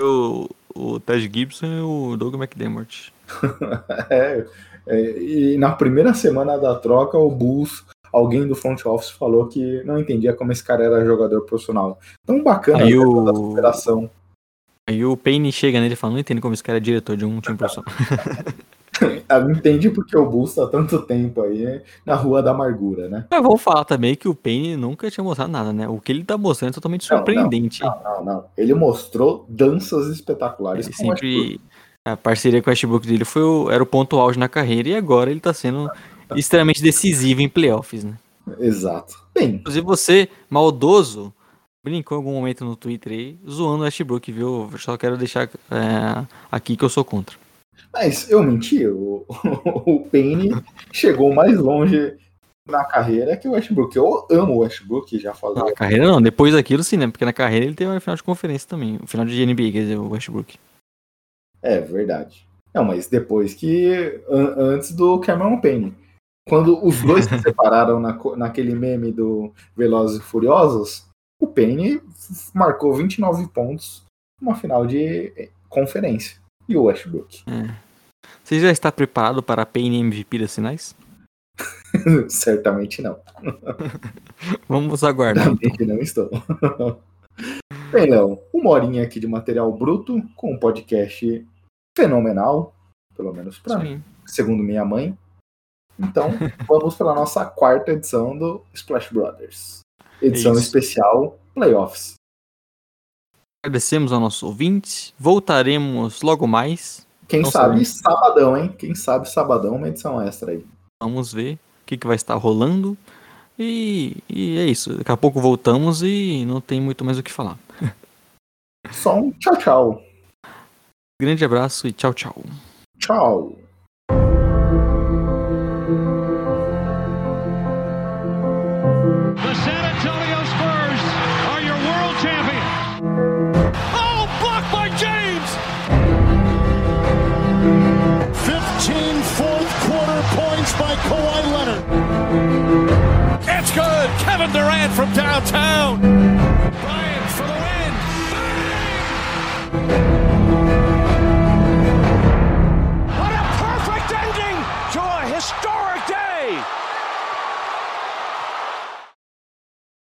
O, o Ted Gibson e o Doug McDermott. é, é, e na primeira semana da troca, o Bulls, alguém do front office falou que não entendia como esse cara era jogador profissional. Tão bacana aí o... operação. Aí o Payne chega nele e fala, não entendo como esse cara é diretor de um time profissional. Ela entende porque o Bulls tá tanto tempo aí na Rua da Amargura, né? Mas vamos falar também que o Payne nunca tinha mostrado nada, né? O que ele tá mostrando é totalmente Não, surpreendente. Não, não, não. Ele mostrou danças espetaculares. Ele sempre. A parceria com o Westbrook dele foi o, era o ponto auge na carreira e agora ele tá sendo extremamente decisivo em playoffs, né? Exato. Bem, Inclusive você, maldoso, brincou em algum momento no Twitter aí, zoando o Westbrook, viu? Eu Só quero deixar é, aqui que eu sou contra. Mas eu menti. O, o Payne chegou mais longe na carreira que o Westbrook. Eu amo o Westbrook, já falei. Na carreira não, depois daquilo sim, né? Porque na carreira ele teve uma final de conferência também, o final de NBA, quer dizer, o Westbrook. É verdade. Não, mas depois que. an- antes do Cameron Payne. Quando os dois se separaram na, naquele meme do Velozes e Furiosos, o Payne marcou 29 pontos numa final de eh, conferência. E o Westbrook? Você já está preparado para a Payne MVP das finais? Certamente não. Vamos aguardar. Certamente não estou. Bem, Léo, uma horinha aqui de material bruto com um podcast fenomenal, pelo menos para mim. Segundo minha mãe. Então, vamos para a nossa quarta edição do Splash Brothers. Edição isso. especial Playoffs. Agradecemos ao nosso ouvinte. Voltaremos logo mais. Quem Não sabe sabemos. sabadão, hein? Quem sabe sabadão, uma edição extra aí. Vamos ver o que, que vai estar rolando. E, e é isso. Daqui a pouco voltamos e não tem muito mais o que falar. Só um tchau, tchau. Grande abraço e tchau, tchau. Tchau.